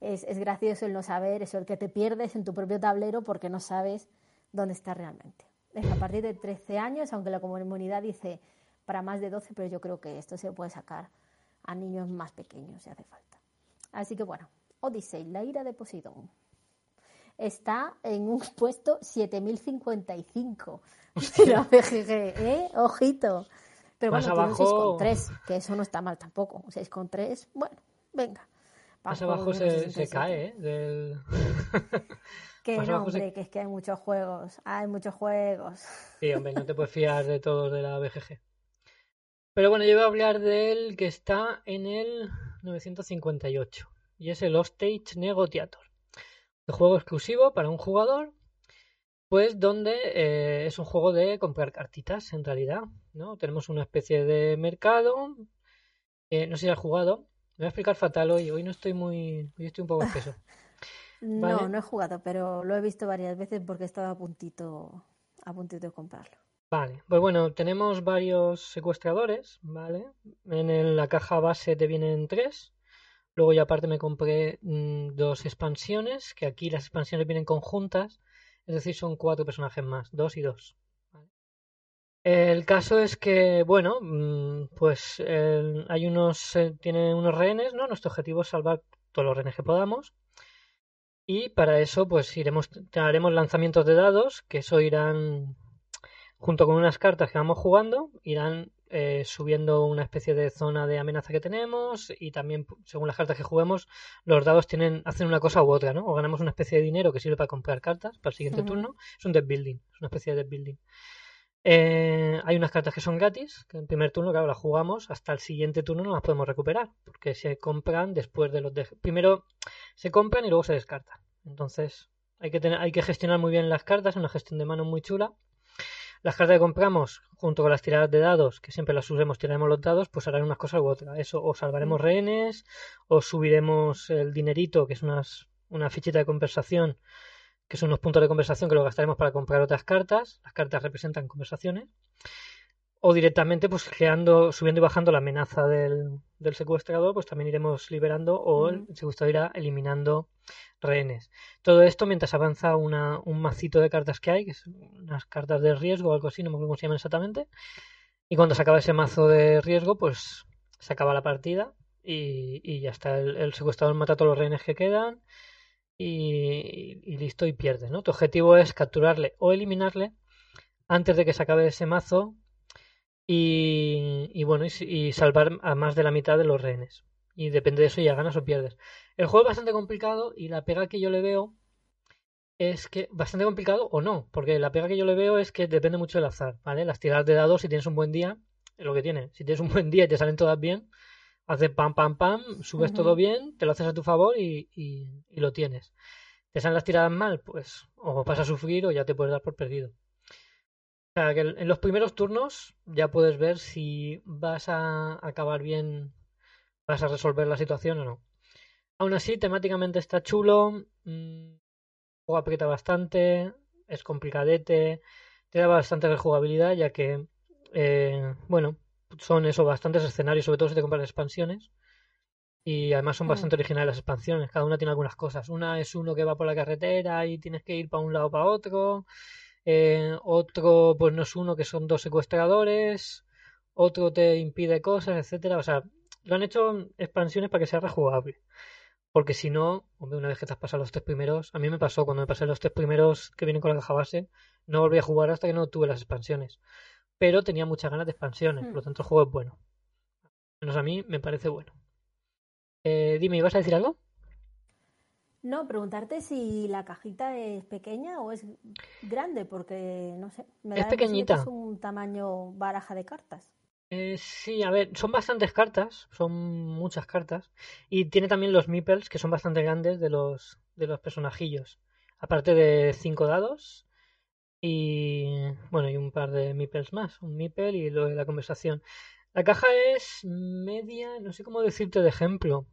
es, es, gracioso el no saber, eso, el que te pierdes en tu propio tablero porque no sabes dónde estás realmente. Es a partir de 13 años, aunque la comunidad dice para más de 12, pero yo creo que esto se puede sacar a niños más pequeños si hace falta. Así que bueno, Odyssey, la ira de Poseidón. Está en un puesto 7055 de la BGG, ¿eh? Ojito. Pero bueno, tiene un 6,3, que eso no está mal tampoco. Un 6,3, bueno, venga. Más abajo se, se, cae, ¿eh? Del... que no, hombre, que es que hay muchos juegos. Hay muchos juegos. Sí, hombre, no te puedes fiar de todos de la BGG. Pero bueno, yo voy a hablar del que está en el 958 y es el Hostage Negotiator. Un juego exclusivo para un jugador, pues donde eh, es un juego de comprar cartitas en realidad. ¿no? Tenemos una especie de mercado. Eh, no sé si has jugado. Me voy a explicar fatal hoy. Hoy no estoy muy. Hoy estoy un poco espeso. No, no he jugado, pero lo he visto varias veces porque estaba a puntito, a puntito de comprarlo. Vale, pues bueno, tenemos varios secuestradores, ¿vale? En la caja base te vienen tres. Luego ya aparte me compré mm, dos expansiones, que aquí las expansiones vienen conjuntas, es decir, son cuatro personajes más, dos y dos. El caso es que, bueno, mm, pues hay unos, eh, tiene unos rehenes, ¿no? Nuestro objetivo es salvar todos los rehenes que podamos. Y para eso, pues iremos, haremos lanzamientos de dados, que eso irán, junto con unas cartas que vamos jugando, irán eh, subiendo una especie de zona de amenaza que tenemos y también según las cartas que juguemos los dados tienen hacen una cosa u otra, ¿no? O ganamos una especie de dinero que sirve para comprar cartas para el siguiente turno. Es un deck building, es una especie de deck building. Eh, hay unas cartas que son gratis, que en primer turno, claro, las jugamos, hasta el siguiente turno no las podemos recuperar, porque se compran después de los de... Primero se compran y luego se descartan. Entonces hay que, tener, hay que gestionar muy bien las cartas, una gestión de mano muy chula. Las cartas que compramos, junto con las tiradas de dados, que siempre las usemos, tiraremos los dados, pues harán unas cosas u otras. Eso, o salvaremos mm. rehenes, o subiremos el dinerito, que es unas, una fichita de conversación, que son unos puntos de conversación que lo gastaremos para comprar otras cartas. Las cartas representan conversaciones o directamente pues creando, subiendo y bajando la amenaza del, del secuestrador, pues también iremos liberando o el secuestrador irá eliminando rehenes. Todo esto mientras avanza una, un macito de cartas que hay, que son unas cartas de riesgo o algo así, no me acuerdo cómo se llaman exactamente. Y cuando se acaba ese mazo de riesgo, pues se acaba la partida y, y ya está. El, el, secuestrador mata a todos los rehenes que quedan y, y listo y pierde, ¿no? Tu objetivo es capturarle o eliminarle antes de que se acabe ese mazo y, bueno, y, salvar a más de la mitad de los rehenes. Y depende de eso ya ganas o pierdes. El juego es bastante complicado y la pega que yo le veo es que bastante complicado o no, porque la pega que yo le veo es que depende mucho del azar, ¿vale? Las tiradas de dados, si tienes un buen día, es lo que tiene. Si tienes un buen día y te salen todas bien, haces pam, pam, pam, subes todo bien, te lo haces a tu favor y, y, lo tienes. Te salen las tiradas mal, pues o vas a sufrir o ya te puedes dar por perdido. O sea, que en los primeros turnos ya puedes ver si vas a acabar bien, vas a resolver la situación o no. Aún así, temáticamente está chulo, mmm, juego aprieta bastante, es complicadete, te da bastante rejugabilidad ya que, eh, bueno, son eso, bastantes escenarios, sobre todo si te compras expansiones. Y además son mm. bastante originales las expansiones, cada una tiene algunas cosas. Una es uno que va por la carretera y tienes que ir para un lado o para otro. Eh, otro, pues no es uno, que son dos secuestradores, otro te impide cosas, etcétera. O sea, lo han hecho expansiones para que sea rejugable. Porque si no, hombre, una vez que te has pasado los tres primeros, a mí me pasó cuando me pasé los tres primeros que vienen con la caja base, no volví a jugar hasta que no tuve las expansiones. Pero tenía muchas ganas de expansiones, por lo hmm. tanto el juego es bueno. Menos a mí me parece bueno. Eh, dime, ¿ibas a decir algo? No, preguntarte si la cajita es pequeña o es grande, porque no sé, me Es da impresión de que pequeñita. es un tamaño baraja de cartas. Eh, sí, a ver, son bastantes cartas, son muchas cartas. Y tiene también los meeples, que son bastante grandes de los, de los personajillos. Aparte de cinco dados y, bueno, y un par de meeples más. Un meeple y lo de la conversación. La caja es media, no sé cómo decirte de ejemplo.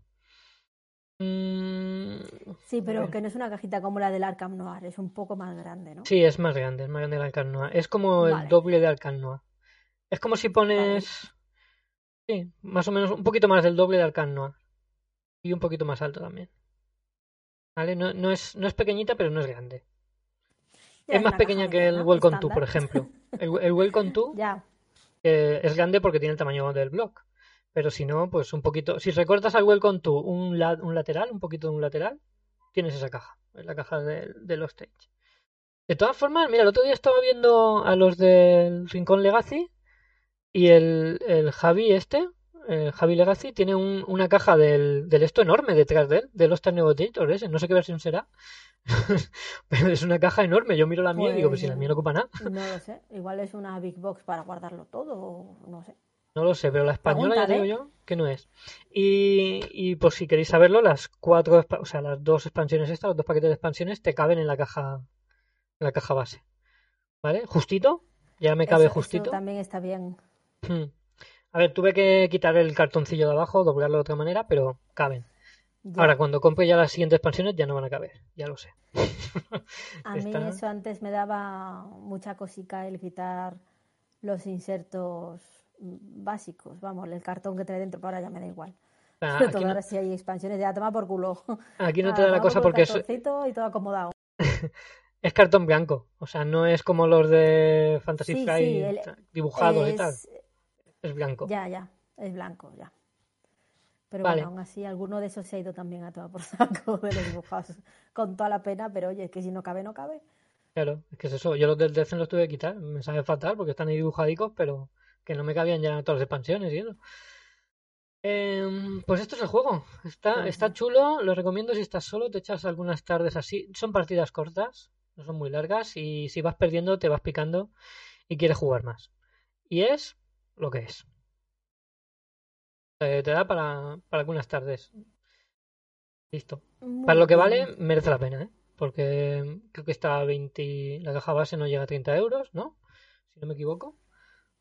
Mm, Sí, pero que no es una cajita como la del Arkham Noir, es un poco más grande, ¿no? Sí, es más grande, es más grande el Arkham Noir. Es como el doble de Arkham Noir. Es como si vale. pones, sí, más o menos un poquito más del doble de Arkham Noir. Y un poquito más alto también. ¿Vale? No, no es, no es pequeñita, pero no es grande. Ya Es más pequeña que el Welcome to, por ejemplo. El, el Welcome to Ya, eh, es grande porque tiene el tamaño del block. Pero si no, pues un poquito. Si recortas al Welcome to un, la- un lateral, un poquito de un lateral, tienes esa caja. Es la caja de, de los stage. De todas formas, mira, el otro día estaba viendo a los del Rincón Legacy y el, el Javi este, el Javi Legacy, tiene un- una caja del, del esto enorme detrás de él, de los Negotiator ese. No sé qué versión será, pero es una caja enorme. Yo miro la mía y digo, pues si la mía no ocupa nada. no lo sé. Igual es una Big Box para guardarlo todo, no sé. No lo sé, pero la española ya digo yo que no es. Y, y por si queréis saberlo, las cuatro, o sea, las dos expansiones estas, los dos paquetes de expansiones, te caben en la caja, en la caja base. ¿Vale? Justito, ya me cabe Eso, eso justito. también está bien. Hmm. A ver, tuve que quitar el cartoncillo de abajo, doblarlo de otra manera, pero caben. Ya. Ahora, cuando compre ya las siguientes expansiones, ya no van a caber, ya lo sé. A mí eso antes me daba mucha cosica el quitar los insertos básicos, vamos, el cartón que trae dentro, para ahora ya me da igual. Ah, Sobre aquí todo no, ahora sí hay expansiones, ya toma por culo. aquí no Ah, te da la por cosa porque es, y todo acomodado. es cartón blanco. O sea, no es como los de Fantasy Sí, Flight sí, el- dibujados y tal. Es, blanco. ya, ya, es blanco, ya. Pero Vale. bueno, aún así, alguno de esos se ha ido también a tomar por saco de los dibujados. Con toda la pena, pero oye, es que si no cabe, no cabe. Claro, es que es eso. Yo los del Death los tuve que quitar. Me sabe fatal porque están ahí dibujadicos, pero que no me cabían ya todas las expansiones y eso. Em, pues esto es el juego. Está, Pues está chulo. Lo recomiendo si estás solo. Te echas algunas tardes así. Son partidas cortas, no son muy largas. Y si vas perdiendo, te vas picando y quieres jugar más. Y es lo que es. Eh, te da para, para algunas tardes. Listo. Muy Para lo que vale, merece la pena, ¿eh? Porque creo que está a 20. La caja base no llega a 30 euros, ¿no? Si no me equivoco.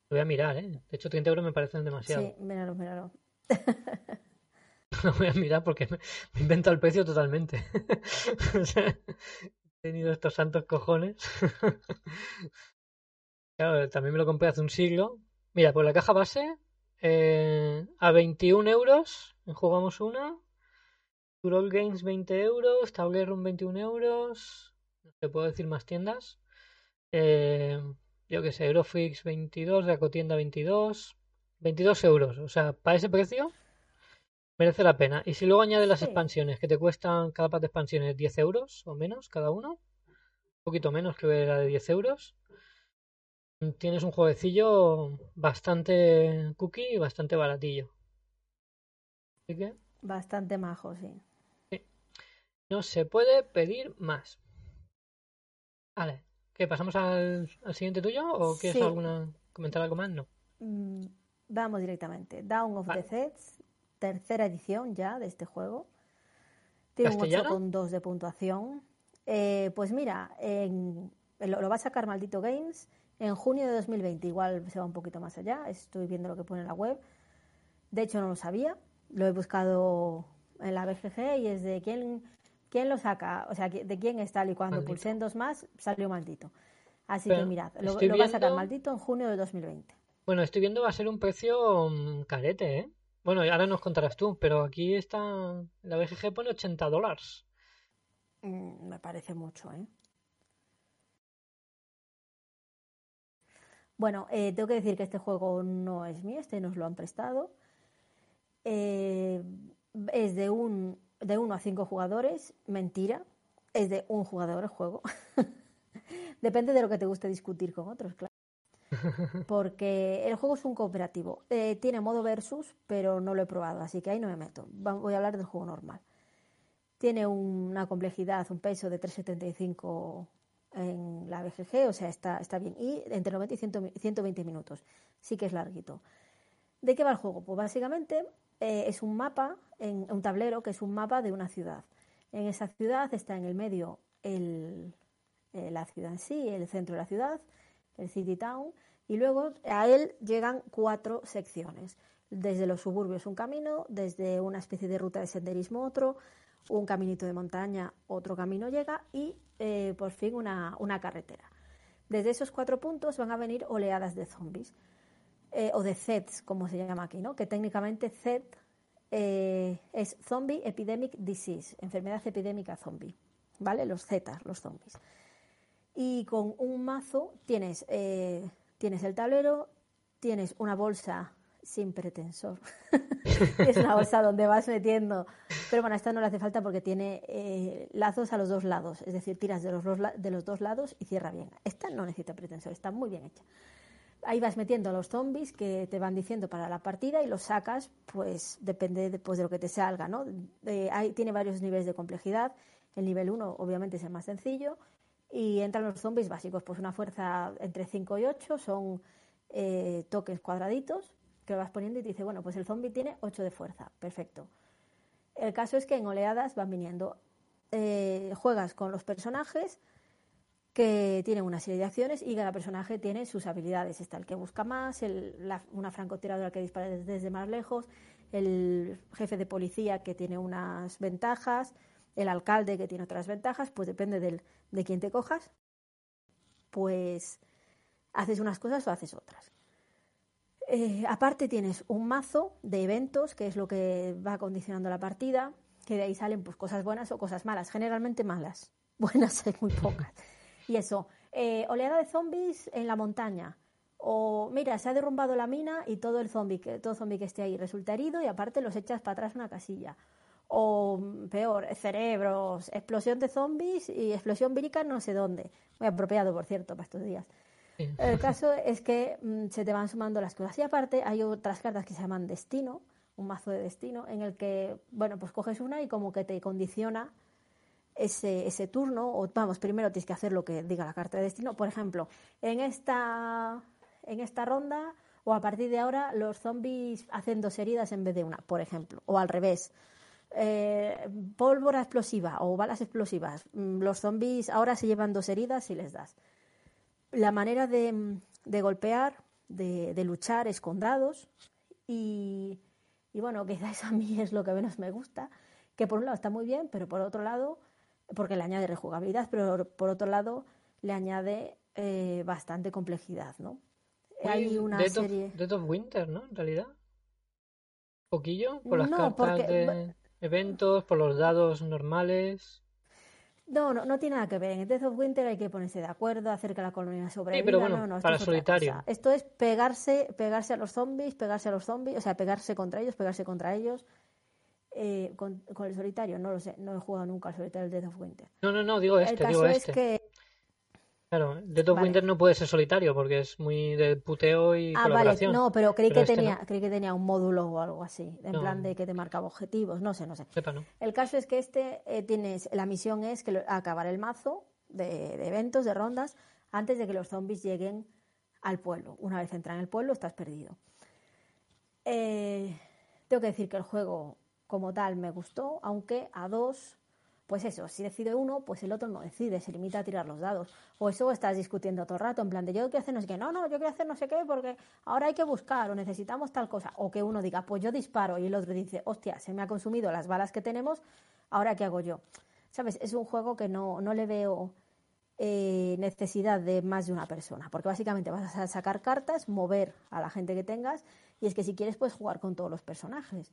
Lo voy a mirar, ¿eh? De hecho, 30 euros me parecen demasiado. Sí, míralo, míralo. Lo voy a mirar porque me, me invento el precio totalmente. O sea, he tenido estos santos cojones. Claro, también me lo compré hace un siglo. Mira, pues la caja base eh, a 21 euros. Jugamos una. Turol Games 20 euros. Table Room 21 euros. No te puedo decir más tiendas. Eh, yo qué sé, Eurofix 22, Racotienda 22. 22 euros. O sea, para ese precio merece la pena. Y si luego añades las Sí. expansiones, que te cuestan cada pack de expansiones 10 euros o menos cada uno. Un poquito menos, que era de 10 euros. Tienes un jueguecillo bastante cookie y bastante baratillo. Así que Bastante majo, sí. no se puede pedir más. Vale. ¿Qué? ¿Pasamos al, al siguiente tuyo? ¿O quieres Sí. alguna comentar algo más? No. Mm, Vamos directamente. Down of Vale. the Sets, tercera edición ya de este juego. Tiene un ¿Castellano? 8,2 de puntuación. Eh, pues mira, en- lo, lo va a sacar Maldito Games en junio de 2020. Igual se va un poquito más allá. Estoy viendo lo que pone en la web. De hecho, no lo sabía. Lo he buscado en la BGG y es de quién, quién lo saca. O sea, de quién es tal. Y cuando Maldito. pulsé en dos más, salió Maldito. Así Pero que mirad, lo, lo va a sacar Maldito en junio de 2020. Bueno, estoy viendo va a ser un precio mm, carete, ¿eh? Bueno, ahora nos contarás tú, pero aquí está. La BGG pone 80 dólares. Mm, me parece mucho, ¿eh? Bueno, eh, tengo que decir que este juego no es mío, este nos lo han prestado. Eh, es de un de uno a cinco jugadores, mentira, es de un jugador el juego. Depende de lo que te guste discutir con otros, claro. Porque el juego es un cooperativo. Eh, tiene modo versus, pero no lo he probado, así que ahí no me meto. Voy a hablar del juego normal. Tiene una complejidad, un peso de 3,75 en la BGG, o sea, está, está bien. Y entre 90 y 120 minutos. Sí que es larguito. ¿De qué va el juego? Pues básicamente eh, es un mapa, en, un tablero que es un mapa de una ciudad. En esa ciudad está en el medio el, eh, la ciudad en sí, el centro de la ciudad, el City Town, y luego a él llegan cuatro secciones. Desde los suburbios un camino, desde una especie de ruta de senderismo otro, un caminito de montaña, otro camino llega y eh, por fin una, carretera. Desde esos cuatro puntos van a venir oleadas de zombies, eh, o de Zeds, como se llama aquí, ¿no? que técnicamente Zed es Zombie Epidemic Disease, enfermedad epidémica zombie, ¿vale? Los Zetas, los zombies y con un mazo tienes, eh, tienes el tablero, tienes una bolsa sin pretensor. es una bolsa donde vas metiendo. Pero bueno, esta no le hace falta porque tiene eh, lazos a los dos lados. Es decir, tiras de los, de los dos lados y cierra bien. Esta no necesita pretensor, está muy bien hecha. Ahí vas metiendo los zombies que te van diciendo para la partida y los sacas, pues depende de, pues, de lo que te salga. ¿no? tiene varios niveles de complejidad. El nivel 1 obviamente es el más sencillo y entran los zombies básicos, pues una fuerza entre 5 y 8, son eh, toques cuadraditos que vas poniendo y te dice, bueno, pues el zombie tiene 8 de fuerza, perfecto. El caso es que en oleadas van viniendo. Eh, juegas con los personajes que tienen una serie de acciones y cada personaje tiene sus habilidades. Está el que busca más, una francotiradora que dispara desde más lejos, el jefe de policía que tiene unas ventajas, el alcalde que tiene otras ventajas, pues depende del, de quién te cojas, pues haces unas cosas o haces otras. Eh, aparte tienes un mazo de eventos, que es lo que va condicionando la partida, que de ahí salen pues cosas buenas o cosas malas, generalmente malas, buenas hay muy pocas. Y eso, eh, oleada de zombies en la montaña, o mira, se ha derrumbado la mina y todo el zombie, todo zombie que esté ahí resulta herido y aparte los echas para atrás una casilla o peor, cerebros, explosión de zombies y explosión vírica no sé dónde. Muy apropiado, por cierto, para estos días. El caso es que mm, se te van sumando las cosas. Y aparte hay otras cartas que se llaman destino, un mazo de destino, en el que, bueno, pues coges una y como que te condiciona ese, ese turno, o vamos, primero tienes que hacer lo que diga la carta de destino. Por ejemplo, en esta, en esta ronda o a partir de ahora los zombies hacen dos heridas en vez de una, por ejemplo, o al revés eh, pólvora explosiva o balas explosivas. Mm, los zombies ahora se llevan dos heridas y les das. La manera de, mm, golpear, de, luchar es con dados y, bueno, quizás a mí es lo que menos me gusta, que por un lado está muy bien, pero por otro lado, porque le añade rejugabilidad, pero por otro lado le añade eh, bastante complejidad, ¿no? Hay una serie... Dead of Winter, ¿no? En realidad. poquillo por las cartas de eventos, por los dados normales. No, no, no tiene nada que ver. En Death of Winter hay que ponerse de acuerdo, hacer que la colonia sobreviva. Sí, pero bueno, para solitario. Esto es pegarse, pegarse a los zombies, pegarse a los zombies, o sea, pegarse contra ellos, pegarse contra ellos. Eh, con, el solitario, no lo sé, no he jugado nunca al solitario del Death of Winter. No, no, no, digo este, digo este. Es que Claro, Dead of Winter no puede ser solitario porque es muy de puteo y ah, colaboración. Vale. No, pero creí que este tenía, creí que tenía un módulo o algo así, en plan de que te marcaba objetivos, no sé, no sé. El caso es que este eh, tienes, la misión es que acabar el mazo de, eventos, de rondas, antes de que los zombies lleguen al pueblo. Una vez entran en el pueblo, estás perdido. Eh, tengo que decir que el juego como tal me gustó, aunque a dos pues eso, si decide uno, pues el otro no decide, se limita a tirar los dados. O eso estás discutiendo todo el rato, en plan de yo quiero hacer no sé qué, no, no, yo quiero hacer no sé qué porque ahora hay que buscar o necesitamos tal cosa. O que uno diga, pues yo disparo y el otro dice, hostia, se me ha consumido las balas que tenemos, ahora qué hago yo. ¿Sabes? Es un juego que no, no le veo eh, necesidad de más de una persona, porque básicamente vas a sacar cartas, mover a la gente que tengas, y es que si quieres puedes jugar con todos los personajes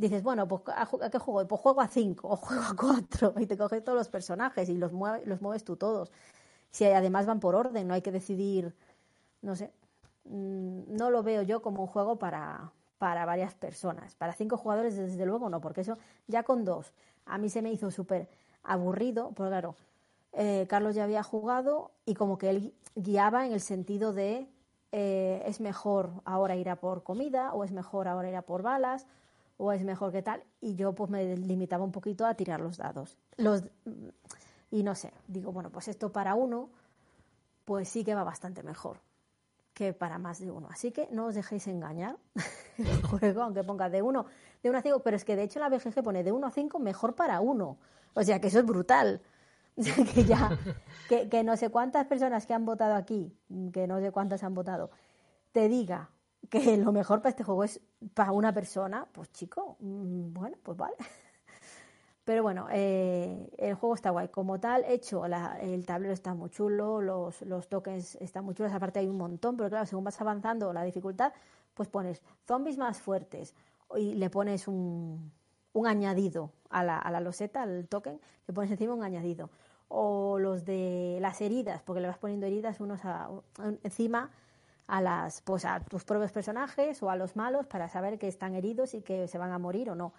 dices, bueno, pues ¿a, qué juego? Pues juego a cinco o juego a cuatro y te coges todos los personajes y los, los mueves tú todos. Si además van por orden, no hay que decidir, no sé, mm, no lo veo yo como un juego para, para varias personas. Para cinco jugadores, desde luego, no, porque eso ya con dos. A mí se me hizo súper aburrido, porque claro, eh, Carlos ya había jugado y como que él guiaba en el sentido de eh, es mejor ahora ir a por comida o es mejor ahora ir a por balas o es mejor que tal. Y yo pues me limitaba un poquito a tirar los dados. Los, y no sé, digo, bueno, pues esto para uno, pues sí que va bastante mejor que para más de uno. Así que no os dejéis engañar el juego, aunque ponga de uno, de uno a cinco, pero es que de hecho la BGG pone de uno a cinco mejor para uno. O sea que eso es brutal. que ya, que, que no sé cuántas personas que han votado aquí, que no sé cuántas han votado, te diga que lo mejor para este juego es para una persona, pues chico, mm, bueno, pues vale. Pero bueno, eh, el juego está guay. Como tal, hecho, el tablero está muy chulo, los, los, tokens están muy chulos, aparte hay un montón, pero claro, según vas avanzando la dificultad, pues pones zombies más fuertes y le pones un, un añadido a la, a la loseta, al token, le pones encima un añadido. O los de las heridas, porque le vas poniendo heridas unos a, encima a las pues a tus propios personajes o a los malos para saber que están heridos y que se van a morir o no.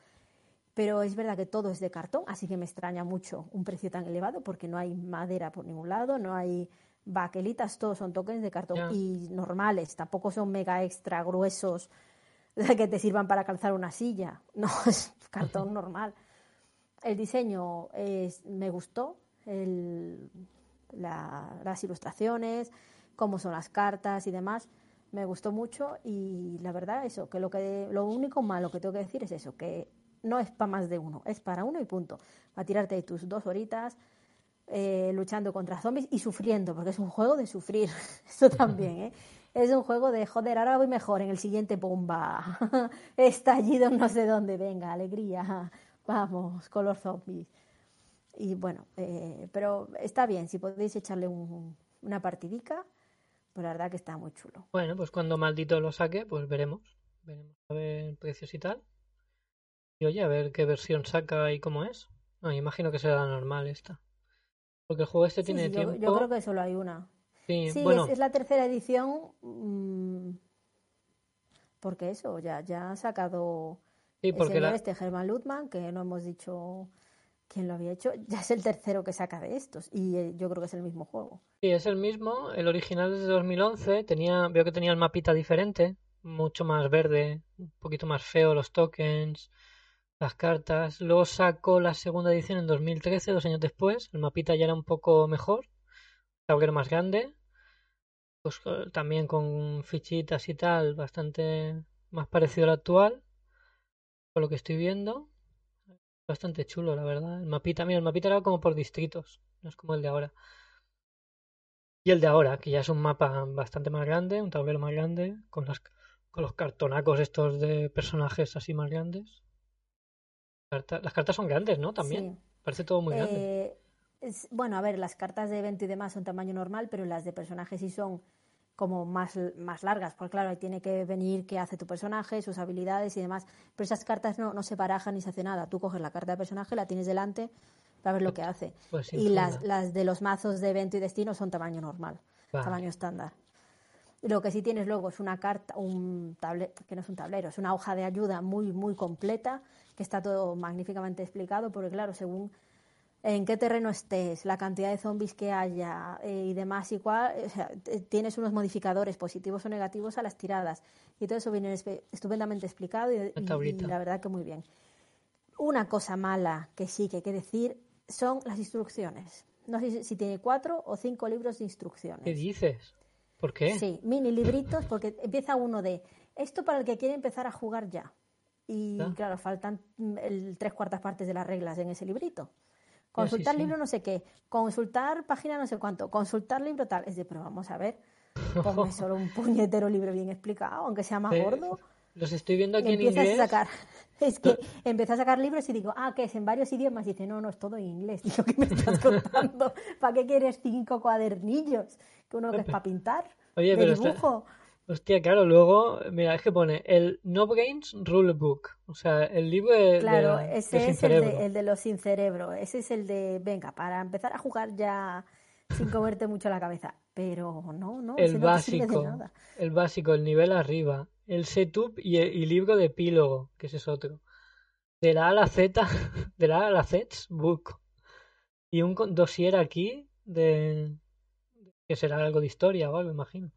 Pero es verdad que todo es de cartón, así que me extraña mucho un precio tan elevado porque no hay madera por ningún lado, no hay baquelitas, todos son tokens de cartón y normales, tampoco son mega extra gruesos que te sirvan para calzar una silla, no, es cartón normal. El diseño es, me gustó, el, las ilustraciones, cómo son las cartas y demás, me gustó mucho y la verdad eso, que lo, que lo único malo que tengo que decir es eso, que no es para más de uno, es para uno y punto. Para tirarte tus dos horitas eh, luchando contra zombies y sufriendo, porque es un juego de sufrir. Eso también, ¿eh? Es un juego de joder, ahora voy mejor en el siguiente bomba. Estallido no sé dónde, venga, alegría. Vamos, color zombies. Y bueno, eh, pero está bien, si podéis echarle una partidica, pues la verdad que está muy chulo. Bueno, pues cuando maldito lo saque, pues veremos. Veremos a ver precios y tal. Y oye, a ver qué versión saca y cómo es. No, imagino que será la normal esta. Porque el juego este tiene tiempo. Yo, creo que solo hay una. Sí, bueno. es, la tercera edición. Mm, porque eso, ya, ya ha sacado sí, porque este Germán Lutman, que no hemos dicho quién lo había hecho, ya es el tercero que saca de estos y eh, yo creo que es el mismo juego. Sí, es el mismo. El original es de 2011. Tenía, veo que tenía el mapita diferente, mucho más verde, un poquito más feo los tokens las cartas. Luego sacó la segunda edición en 2013, dos años después. El mapita ya era un poco mejor, tablero más grande. Pues eh, también con fichitas y tal, bastante más parecido al actual. Por lo que estoy viendo. Bastante chulo, la verdad. El mapita, mira, el mapita era como por distritos, no es como el de ahora. Y el de ahora, que ya es un mapa bastante más grande, un tablero más grande, con, las, con los cartonacos estos de personajes así más grandes las cartas son grandes, ¿no? También. Parece todo muy grande. Eh, bueno, a ver, las cartas de evento y demás son tamaño normal, pero las de personajes sí son como más, más largas, porque claro, ahí tiene que venir qué hace tu personaje, sus habilidades y demás. Pero esas cartas no, no se barajan ni se hace nada. Tú coges la carta de personaje, la tienes delante para ver lo que hace. Pues y las, las de los mazos de evento y destino son tamaño normal, tamaño estándar. Lo que sí tienes luego es una carta, un tablero, que no es un tablero, es una hoja de ayuda muy, muy completa, que está todo magníficamente explicado, porque claro, según en qué terreno estés, la cantidad de zombies que haya eh, y demás, igual, tienes unos modificadores positivos o negativos a las tiradas. Y todo eso viene estupendamente explicado y, la verdad que muy bien. Una cosa mala que sí que hay que decir son las instrucciones. No sé si tiene cuatro o cinco libros de instrucciones. ¿Qué dices? ¿Por qué? Sí, mini libritos, porque empieza uno de esto para el que quiere empezar a jugar ya. Y ah. claro, faltan el, tres cuartas partes de las reglas en ese librito. Consultar libro no sé qué, consultar página no sé cuánto, consultar libro tal. Es de, pero vamos a ver, ponme solo un puñetero libro bien explicado, aunque sea más gordo. Los estoy viendo aquí en inglés. A sacar, es que empecé a sacar libros y digo, ah, que es en varios idiomas. dice, no, no, es todo en inglés. Digo, ¿qué me estás contando? ¿Para qué quieres cinco cuadernillos? Que uno que es para pintar. Oye, de pero dibujo. Hostia, claro, luego, mira, es que pone el No Brains Rule Book, o sea, el libro de. Claro, ese es el de, el de, los sin cerebro, ese es el de, venga, para empezar a jugar ya sin comerte mucho la cabeza. Pero no, no, el básico, el básico, el nivel arriba, el setup y el libro de epílogo, que ese es otro. De la A a la Z, de la A a la Z, book. Y un dossier aquí de. que será algo de historia o algo, imagino.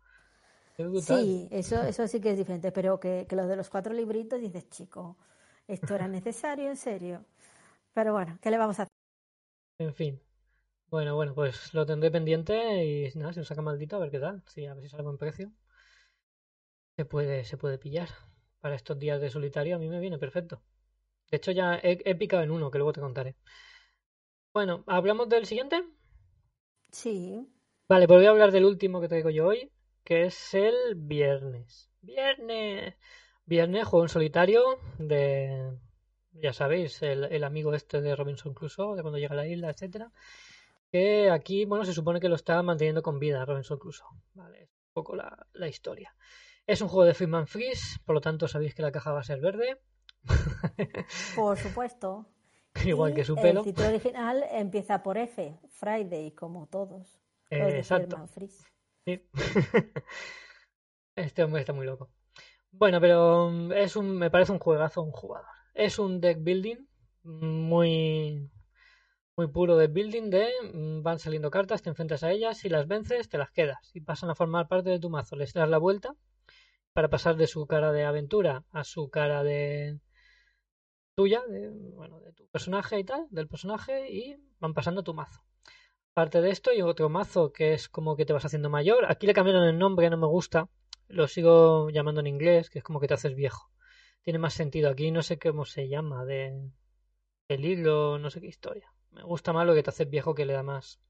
Sí, eso, eso sí que es diferente, pero que, que los de los cuatro libritos dices, chico, Esto era necesario, en serio. Pero bueno, ¿qué le vamos a hacer? En fin. Bueno, bueno, pues lo tendré pendiente y nada, si lo saca maldito, a ver qué tal. Sí, a ver si sale buen precio. Se puede, se puede pillar. Para estos días de solitario a mí me viene perfecto. De hecho, ya he, he picado en uno, que luego te contaré. Bueno, ¿hablamos del siguiente? Sí. Vale, pues voy a hablar del último que traigo yo hoy, que es el viernes. Viernes. Viernes, juego en solitario de, ya sabéis, el, el amigo este de Robinson Crusoe, de cuando llega a la isla, etcétera. Que aquí, bueno, se supone que lo está manteniendo con vida Robinson Crusoe. Vale, es un poco la, la historia. Es un juego de Freeman Freeze, por lo tanto sabéis que la caja va a ser verde. Por supuesto. Igual Y que su pelo. El título original empieza por F, Friday, como todos. Eh, exacto. Freeze. Este hombre está muy loco. Bueno, pero mm, es un, me parece un juegazo un jugador. Es un deck building muy, muy puro deck building de mm, van saliendo cartas, te enfrentas a ellas, si las vences, te las quedas y pasan a formar parte de tu mazo. Les das la vuelta para pasar de su cara de aventura a su cara de tuya, de, bueno, de tu personaje y tal, del personaje, y van pasando tu mazo. Aparte de esto, hay otro mazo que es como que te vas haciendo mayor. Aquí le cambiaron el nombre, no me gusta. Lo sigo llamando en inglés, que es como que te haces viejo. Tiene más sentido. Aquí no sé cómo se llama, de peligro, no sé qué historia. Me gusta más lo que te haces viejo que le da más,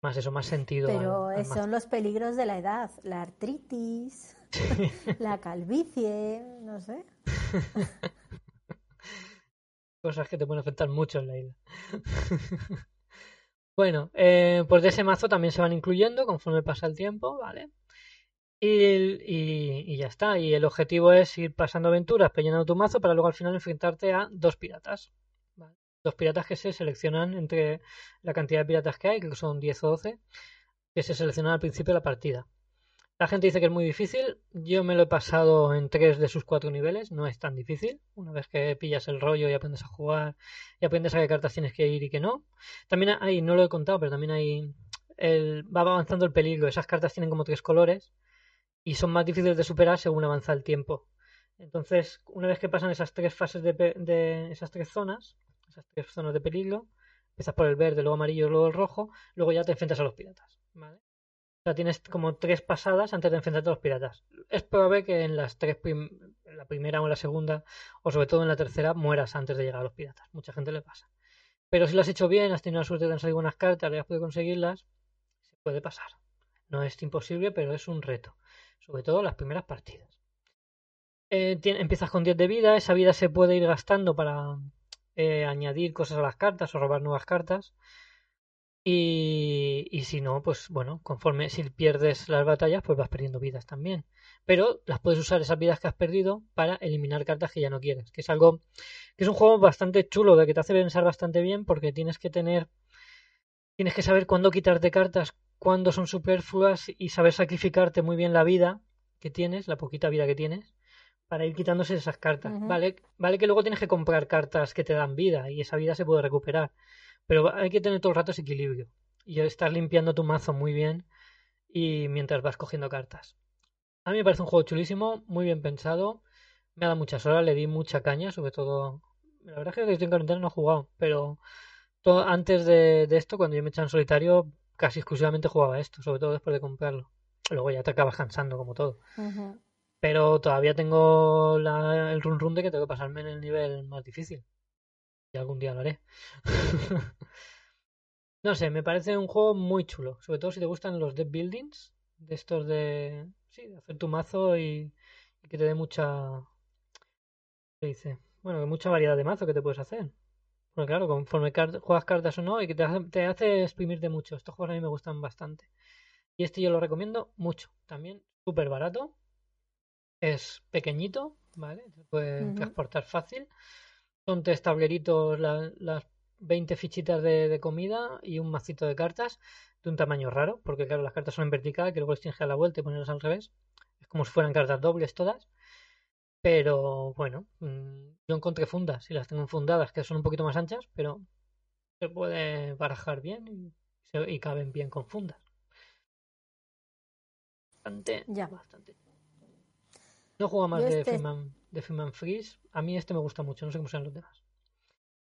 más eso, más sentido. Pero al son los peligros de la edad, la artritis, la calvicie, no sé. Cosas que te pueden afectar mucho en la isla. bueno, eh, pues de ese mazo también se van incluyendo conforme pasa el tiempo, ¿vale? Y, y- ya está. Y el objetivo es ir pasando aventuras, peleando tu mazo para luego al final enfrentarte a dos piratas. Dos piratas que se seleccionan entre la cantidad de piratas que hay, que son 10 o 12, que se seleccionan al principio de la partida. La gente dice que es muy difícil. Yo me lo he pasado en tres de sus cuatro niveles. No es tan difícil. Una vez que pillas el rollo y aprendes a jugar y aprendes a qué cartas tienes que ir y qué no. También hay, no lo he contado, pero también hay. El, va avanzando el peligro. Esas cartas tienen como tres colores y son más difíciles de superar según avanza el tiempo. Entonces, una vez que pasan esas tres fases de, de esas tres zonas, esas tres zonas de peligro, empiezas por el verde, luego amarillo, luego el rojo, luego ya te enfrentas a los piratas. ¿vale? O sea, tienes como tres pasadas antes de enfrentarte a los piratas. Es probable que en las tres prim- la primera o en la segunda, o sobre todo en la tercera, mueras antes de llegar a los piratas. Mucha gente le pasa. Pero si lo has hecho bien, has tenido la suerte de conseguir buenas cartas y has podido conseguirlas, se puede pasar. No es imposible, pero es un reto. Sobre todo las primeras partidas. Eh, empiezas con 10 de vida, esa vida se puede ir gastando para eh, añadir cosas a las cartas o robar nuevas cartas. Y, y si no, pues bueno, conforme si pierdes las batallas, pues vas perdiendo vidas también. Pero las puedes usar esas vidas que has perdido para eliminar cartas que ya no quieres. Que es algo, que es un juego bastante chulo, de que te hace pensar bastante bien, porque tienes que tener, tienes que saber cuándo quitarte cartas, cuándo son superfluas y saber sacrificarte muy bien la vida que tienes, la poquita vida que tienes, para ir quitándose esas cartas. Vale, vale que luego tienes que comprar cartas que te dan vida y esa vida se puede recuperar. Pero hay que tener todo el rato ese equilibrio. Y estar limpiando tu mazo muy bien y mientras vas cogiendo cartas. A mí me parece un juego chulísimo, muy bien pensado. Me ha dado muchas horas, le di mucha caña, sobre todo. La verdad es que desde en cuarentena no he jugado, pero todo, antes de, de esto, cuando yo me echaba en solitario, casi exclusivamente jugaba esto, sobre todo después de comprarlo. Luego ya te acabas cansando, como todo. Pero todavía tengo la- el run run de que tengo que pasarme en el nivel más difícil. Y algún día lo haré. no sé, me parece un juego muy chulo. Sobre todo si te gustan los deck buildings. De estos de. Sí, de hacer tu mazo y, y que te dé mucha. ¿Qué dice? Bueno, que mucha variedad de mazo que te puedes hacer. Porque claro, conforme car- juegas cartas o no, y que te hace, te hace exprimirte mucho. Estos juegos a mí me gustan bastante. Y este yo lo recomiendo mucho. También súper barato. Es pequeñito, ¿vale? Se puede transportar fácil. Son tres tableritos, la- las 20 fichitas de, de comida y un macito de cartas de un tamaño raro, porque claro, las cartas son en vertical, que luego les tienes que dar la vuelta y ponerlas al revés. Es como si fueran cartas dobles todas. Pero bueno, mm, yo encontré fundas y las tengo fundadas, que son un poquito más anchas, pero se puede barajar bien y, se- y caben bien con fundas. Bastante, Ya. bastante. No juego más Yo de este- de Freeman Freeze. A mí este me gusta mucho, no sé cómo sean los demás.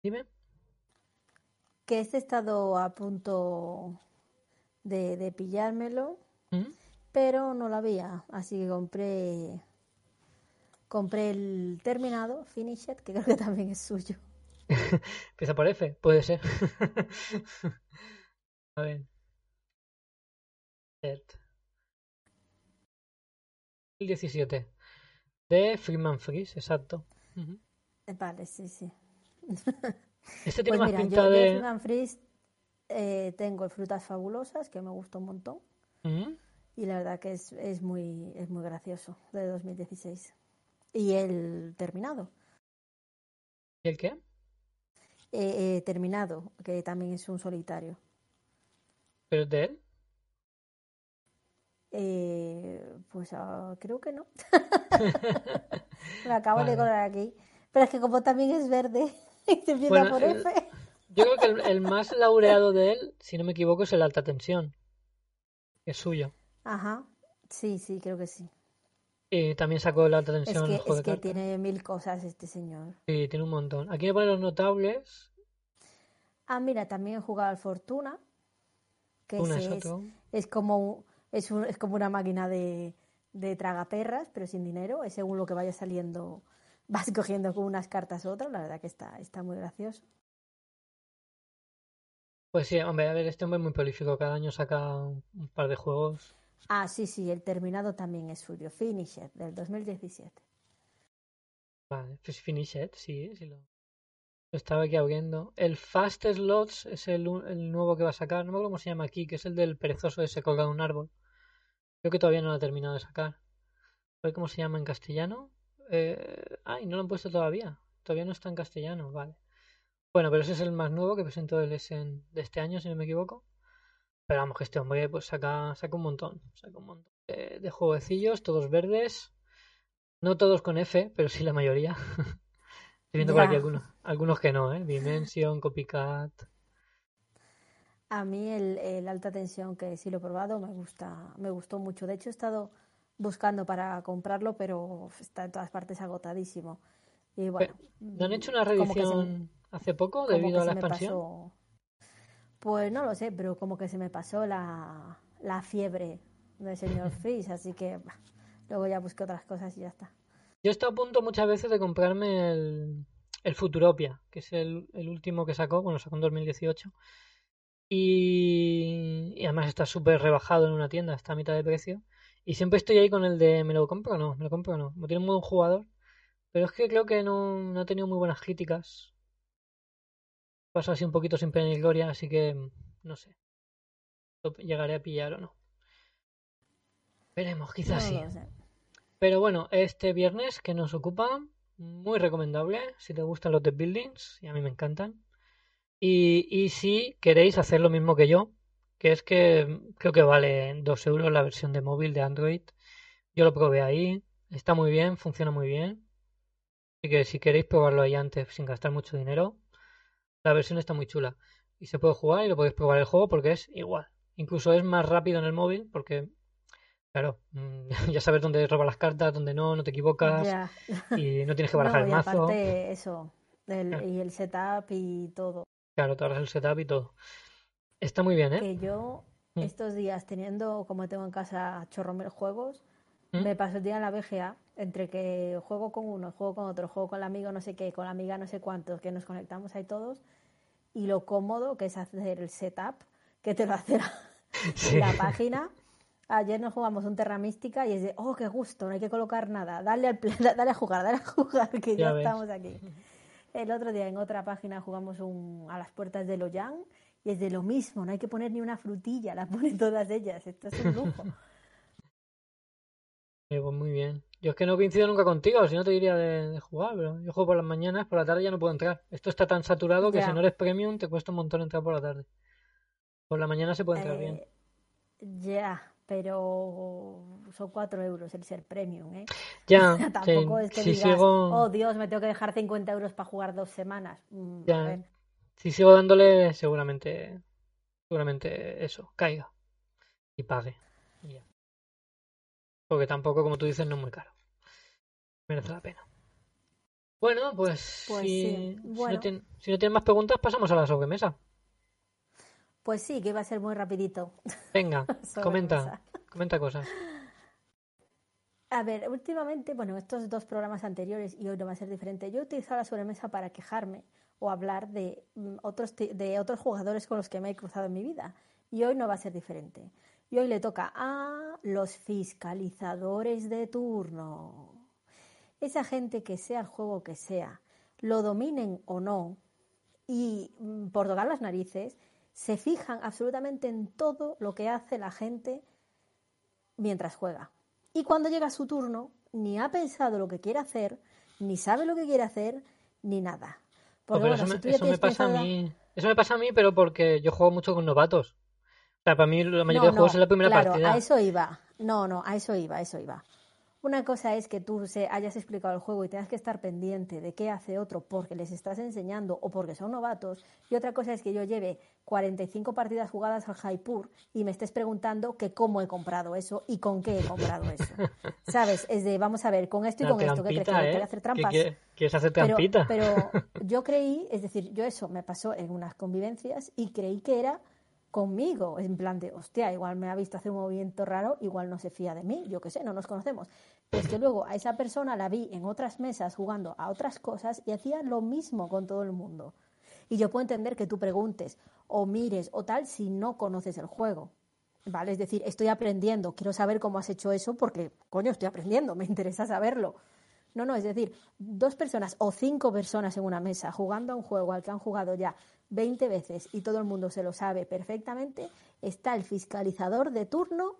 Dime. Que este he estado a punto de, de pillármelo, ¿Mm? pero no lo había, así que compré compré el terminado, Finished, que creo que también es suyo. Empieza por F, puede ser. a ver. Cert. 2017. De Freeman Freeze, exacto. Eh, Vale, sí, sí. Este tiene Pues más mira, pinta yo de. Freeman Freeze eh, tengo Frutas Fabulosas, que me gusta un montón. Y la verdad que es, es, muy, es muy gracioso, de 2016. Y el terminado. ¿Y el qué? Eh, eh, terminado, que también es un solitario. ¿Pero es de él? Eh, pues ah, creo que no. Me acabo de Vale. colar aquí. Pero es que como también es verde y se empieza Bueno, por el- F. Yo creo que el, el más laureado de él, si no me equivoco, es el alta tensión. Es suyo. Ajá. Sí, sí, creo que sí. Y también sacó el alta Es tensión en que, es de que tiene mil cosas este señor. Sí, tiene un montón. Aquí me ponen los notables. Ah, mira, también he jugado al Fortuna. Que Una es es, es como un- es, un- es como una máquina de, de tragaperras, pero sin dinero. Es según lo que vaya saliendo, vas cogiendo con unas cartas u otras. La verdad que está, está muy gracioso. Pues sí, hombre, a ver, este hombre es muy prolífico. Cada año saca un, par de juegos. Ah, sí, sí, el terminado también es suyo. Finisher, del 2017. Vale, pues Finish It, sí, sí lo, lo estaba aquí abriendo. El Fast Slots es el, el nuevo que va a sacar. No me acuerdo cómo se llama aquí, que es el del perezoso ese colgado en un árbol. Creo que todavía no lo ha terminado de sacar. A ver cómo se llama en castellano. Eh, ay, no lo han puesto todavía. Todavía no está en castellano, vale. Bueno, pero ese es el más nuevo que presentó el Essen de este año, si no me equivoco. Pero vamos, que este hombre pues saca, saca un montón. Saca un montón de, de jueguecillos, todos verdes. No todos con F, pero sí la mayoría. Estoy viendo por aquí Ya. algunos. Algunos que no, ¿eh? Dimension, Copycat. A mí el, el alta tensión, que sí lo he probado, me gusta, me gustó mucho. De hecho, he estado buscando para comprarlo, pero está en todas partes agotadísimo. Y bueno, ¿No han hecho una reedición hace poco debido a la expansión? pasó. Pues no lo sé, pero como que se me pasó la, la fiebre del señor Freeze, así que bah, luego ya busqué otras cosas y ya está. Yo he estado a punto muchas veces de comprarme el, el Futuropia, que es el, el último que sacó, bueno, sacó en 2018. Y, y además está súper rebajado en una tienda, está a mitad de precio. Y siempre estoy ahí con el de ¿me lo compro o no? ¿Me lo compro o no? Como tiene un buen jugador. Pero es que creo que no, no ha tenido muy buenas críticas. Pasó así un poquito sin pena ni gloria, así que no sé. Llegaré a pillar o no. Veremos, quizás No sí. Pero bueno, este viernes que nos ocupa, muy recomendable si te gustan los deck buildings, y a mí me encantan. Y, y si queréis hacer lo mismo que yo, que es que mm, creo que vale 2 euros la versión de móvil de Android. Yo lo probé ahí, está muy bien, funciona muy bien. Así que si queréis probarlo ahí antes sin gastar mucho dinero, la versión está muy chula. Y se puede jugar y lo podéis probar el juego porque es igual. Incluso es más rápido en el móvil porque, claro, mm, ya sabes dónde robar las cartas, dónde no, no te equivocas y no tienes que barajar No, el mazo. aparte eso, el- y el setup y todo. Claro, te ahorras el setup y todo. Está muy bien, ¿eh? Que yo Mm. estos días teniendo, como tengo en casa chorro mil juegos, ¿Mm? me paso el día en la VGA entre que juego con uno, juego con otro, juego con el amigo no sé qué, con la amiga no sé cuántos, que nos conectamos ahí todos, y lo cómodo que es hacer el setup, que te lo hace la, Sí. la página. Ayer nos jugamos un Terra Mística y es de, oh, qué gusto, no hay que colocar nada, dale, al dale a jugar, dale a jugar, que Ya estamos aquí. El otro día en otra página jugamos un, a las puertas de Loyang y es de lo mismo, no hay que poner ni una frutilla, la ponen todas ellas, esto es un lujo. Eh, pues muy bien. Yo es que no coincido nunca contigo, si no te diría de, de jugar, pero yo juego por las mañanas, por la tarde ya no puedo entrar. Esto está tan saturado que Ya. si no eres premium te cuesta un montón entrar por la tarde. Por la mañana se puede entrar bien. Eh, Ya, pero son cuatro euros el ser premium, ¿eh? Ya, Tampoco sí, es que si digas, sigo, oh Dios, me tengo que dejar 50 euros para jugar dos semanas. Mm, a ya, ver, si sigo dándole, seguramente, seguramente eso, caiga y pague. ya. Porque tampoco, como tú dices, no es muy caro. Merece la pena. Bueno, pues, Pues si, sí, si bueno. no tiene, si no tienen más preguntas, pasamos a la sobremesa. Pues sí, que iba a ser muy rapidito. Venga, comenta, comenta cosas. A ver, últimamente, bueno, estos dos programas anteriores y hoy no va a ser diferente. Yo he utilizado la sobremesa para quejarme o hablar de mm, otros de otros jugadores con los que me he cruzado en mi vida y hoy no va a ser diferente. Y hoy le toca a los fiscalizadores de turno. Esa gente que sea el juego que sea, lo dominen o no, y mm, por tocar las narices, se fijan absolutamente en todo lo que hace la gente mientras juega. Y cuando llega su turno, ni ha pensado lo que quiere hacer, ni sabe lo que quiere hacer, ni nada. Oh, Porque pero bueno, eso si me, tú eso me pasa a mí. Eso me pasa a mí, pero porque yo juego mucho con novatos. O sea, para mí la mayoría de juegos es la primera claro, partida. a eso iba. No, no, a eso iba, a eso iba. Una cosa es que tú se hayas explicado el juego y tengas que estar pendiente de qué hace otro porque les estás enseñando o porque son novatos. Y otra cosa es que yo lleve 45 partidas jugadas al Jaipur y me estés preguntando que cómo he comprado eso y con qué he comprado eso. ¿Sabes? Es de, vamos a ver, con esto y La con esto, ¿qué crees? ¿Que ¿eh? hacer ¿Qué trampas? quie- ¿Quieres hacer Pero, trampita? pero yo creí, es decir, yo eso me pasó en unas convivencias y creí que era conmigo, en plan de, hostia, igual me ha visto hacer un movimiento raro, igual no se fía de mí, yo qué sé, no nos conocemos. Que luego a esa persona la vi en otras mesas jugando a otras cosas y hacía lo mismo con todo el mundo. Y yo puedo entender que tú preguntes o mires o tal si no conoces el juego. ¿Vale? Es decir, estoy aprendiendo, quiero saber cómo has hecho eso porque, coño, estoy aprendiendo, me interesa saberlo. No, no, es decir, dos personas o cinco personas en una mesa jugando a un juego al que han jugado ya 20 veces y todo el mundo se lo sabe perfectamente, está el fiscalizador de turno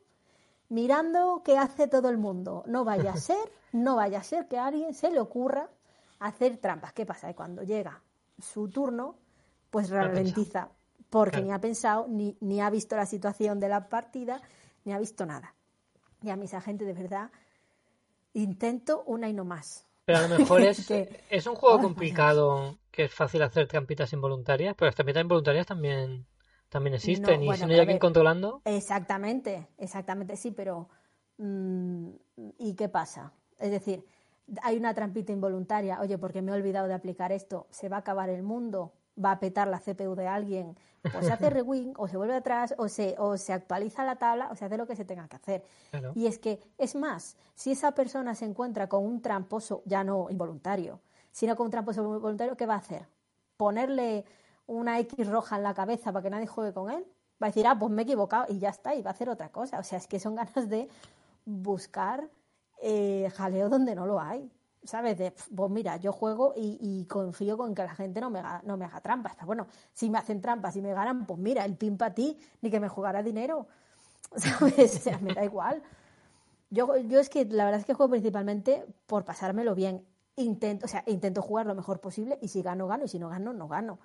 mirando qué hace todo el mundo. No vaya a ser, no vaya a ser que a alguien se le ocurra hacer trampas. ¿Qué pasa? Que cuando llega su turno, pues ralentiza, porque Claro. ni ha pensado, ni, ni ha visto la situación de la partida, ni ha visto nada. Y a mí esa gente de verdad intento una y no más. Pero a lo mejor es, Que- es un juego complicado que es fácil hacer trampitas involuntarias, pero las trampitas involuntarias también, también existen. y bueno, si no hay alguien ver. controlando, Exactamente, exactamente, sí, pero mm, ¿y qué pasa? Es decir, hay una trampita involuntaria, oye, porque me he olvidado de aplicar esto, se va a acabar el mundo, va a petar la CPU de alguien, pues se hace rewind, o se vuelve atrás, o se, o se actualiza la tabla, o se hace lo que se tenga que hacer. Claro. Y es que, es más, si esa persona se encuentra con un tramposo, ya no involuntario, sino con un tramposo voluntario, ¿qué va a hacer? ¿Ponerle una X roja en la cabeza para que nadie juegue con él? Va a decir, ah, pues me he equivocado y ya está, y va a hacer otra cosa. O sea, es que son ganas de buscar eh, jaleo donde no lo hay. ¿Sabes? De, pues mira, yo juego y, y confío con que la gente no me, haga- no me haga trampas. Pero bueno, si me hacen trampas y me ganan, pues mira, el pin para ti, ni que me jugara dinero. ¿Sabes? O sea, me da igual. Yo, yo es que la verdad es que juego principalmente por pasármelo bien. Intento, o sea, intento jugar lo mejor posible y si gano, gano y si no gano, no gano.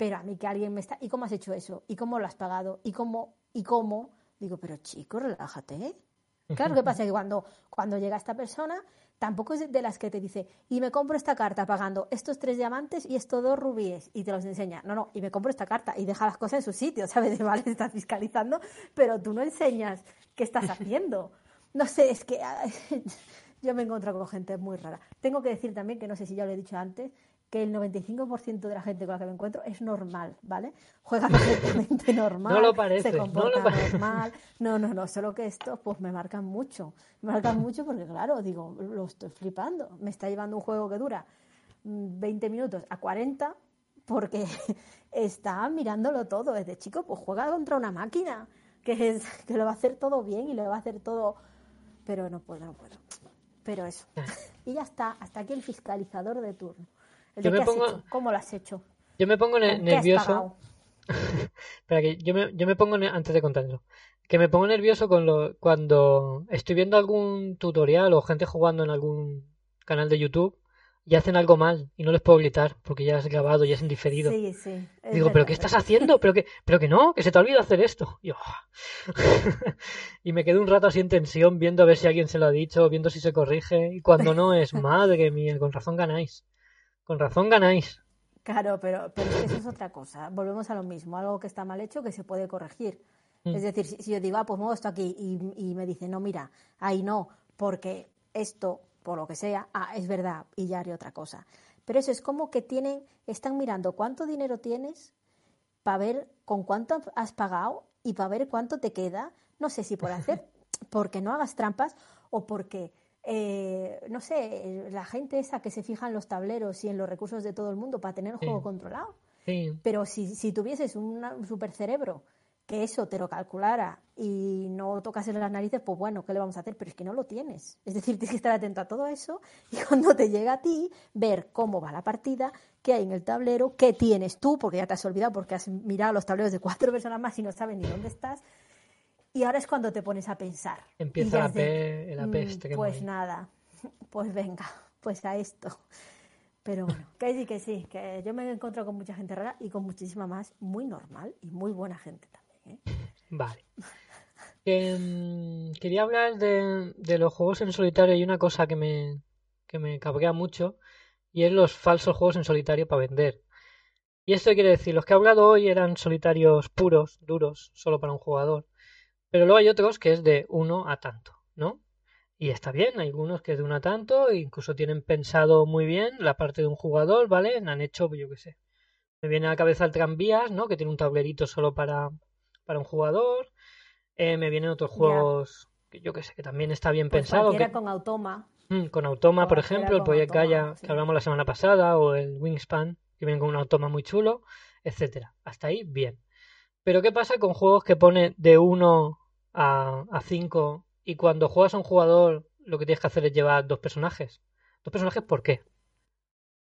Pero a mí que alguien me está. ¿Y cómo has hecho eso? ¿Y cómo lo has pagado? ¿Y cómo? ¿Y cómo? Digo, pero chico, relájate. Claro, ¿qué pasa? Que cuando, cuando llega esta persona, tampoco es de las que te dice, y me compro esta carta pagando estos tres diamantes y estos dos rubíes, y te los enseña. No, no, y me compro esta carta y deja las cosas en su sitio, ¿sabes? Vale, estás fiscalizando, pero tú no enseñas qué estás haciendo. No sé, es que yo me encuentro con gente muy rara. Tengo que decir también, que no sé si ya lo he dicho antes, que el 95% de la gente con la que me encuentro es normal, ¿vale? Juega perfectamente normal, No lo parece, se no lo comporta parece. normal. No, no, no, solo que esto pues me marcan mucho. Me marcan mucho porque, claro, digo, lo estoy flipando. Me está llevando un juego que dura mm, 20 minutos a 40 porque está mirándolo todo. Desde chico, pues juega contra una máquina que, es, que lo va a hacer todo bien y lo va a hacer todo... Pero no puedo, no puedo. Pero eso. Y ya está, hasta aquí el fiscalizador de turno. El Yo de me qué has pongo- hecho, cómo lo has hecho, yo me pongo ne- has nervioso. Espera, que yo me, yo me pongo, antes de contarlo, que me pongo nervioso con lo, cuando estoy viendo algún tutorial o gente jugando en algún canal de YouTube y hacen algo mal y no les puedo gritar porque ya es grabado, ya es en diferido. Sí, sí. Digo, ¿pero qué es estás haciendo? ¿Pero que, pero que no? Que se te ha olvidado hacer esto. Y, yo, y me quedo un rato así en tensión viendo a ver si alguien se lo ha dicho, viendo si se corrige. Y cuando no es, madre mía, con razón ganáis. Con razón ganáis. Claro, pero, pero es que eso es otra cosa. Volvemos a lo mismo, algo que está mal hecho que se puede corregir. Mm. Es decir, si, si yo digo, ah, pues muevo esto aquí y, y me dice, no, mira, ahí no, porque esto por lo que sea, ah, es verdad, y ya haré otra cosa. Pero eso es como que tienen, están mirando cuánto dinero tienes para ver con cuánto has pagado y para ver cuánto te queda. No sé si por hacer, porque no hagas trampas o porque, eh, no sé, la gente esa que se fija en los tableros y en los recursos de todo el mundo para tener el juego controlado. Pero si, si tuvieses un super cerebro que eso te lo calculara y no tocas en las narices, pues bueno, ¿qué le vamos a hacer? Pero es que no lo tienes. Es decir, tienes que estar atento a todo eso y cuando te llega a ti, ver cómo va la partida, qué hay en el tablero, qué tienes tú, porque ya te has olvidado porque has mirado los tableros de cuatro personas más y no sabes ni dónde estás. Y ahora es cuando te pones a pensar. Empieza la, la, mm, peste. pues nada, pues venga, pues a esto. Pero bueno, que sí, que sí, que yo me he encontrado con mucha gente rara y con muchísima más muy normal y muy buena gente también. Vale. Em, quería hablar de, los juegos en solitario y una cosa que me, que me cabrea mucho y es los falsos juegos en solitario para vender. Y esto quiere decir, los que he hablado hoy eran solitarios puros, duros, solo para un jugador. Pero luego hay otros que es de uno a tanto, ¿no? Y está bien, hay algunos que es de uno a tanto, incluso tienen pensado muy bien la parte de un jugador, ¿vale? Han hecho, yo qué sé. Me viene a la cabeza el tranvías, ¿no? Que tiene un tablerito solo para, para un jugador. Eh, me vienen otros juegos que yo que sé, que también está bien pues pensado. Que... con Automa. Mm, con Automa, por ejemplo, el Project Gaia que hablamos la semana pasada, o el Wingspan, que vienen con un Automa muy chulo, etcétera. Hasta ahí, bien. Pero ¿qué pasa con juegos que pone de 1 a 5 y cuando juegas a un jugador lo que tienes que hacer es llevar dos personajes? ¿Dos personajes por qué?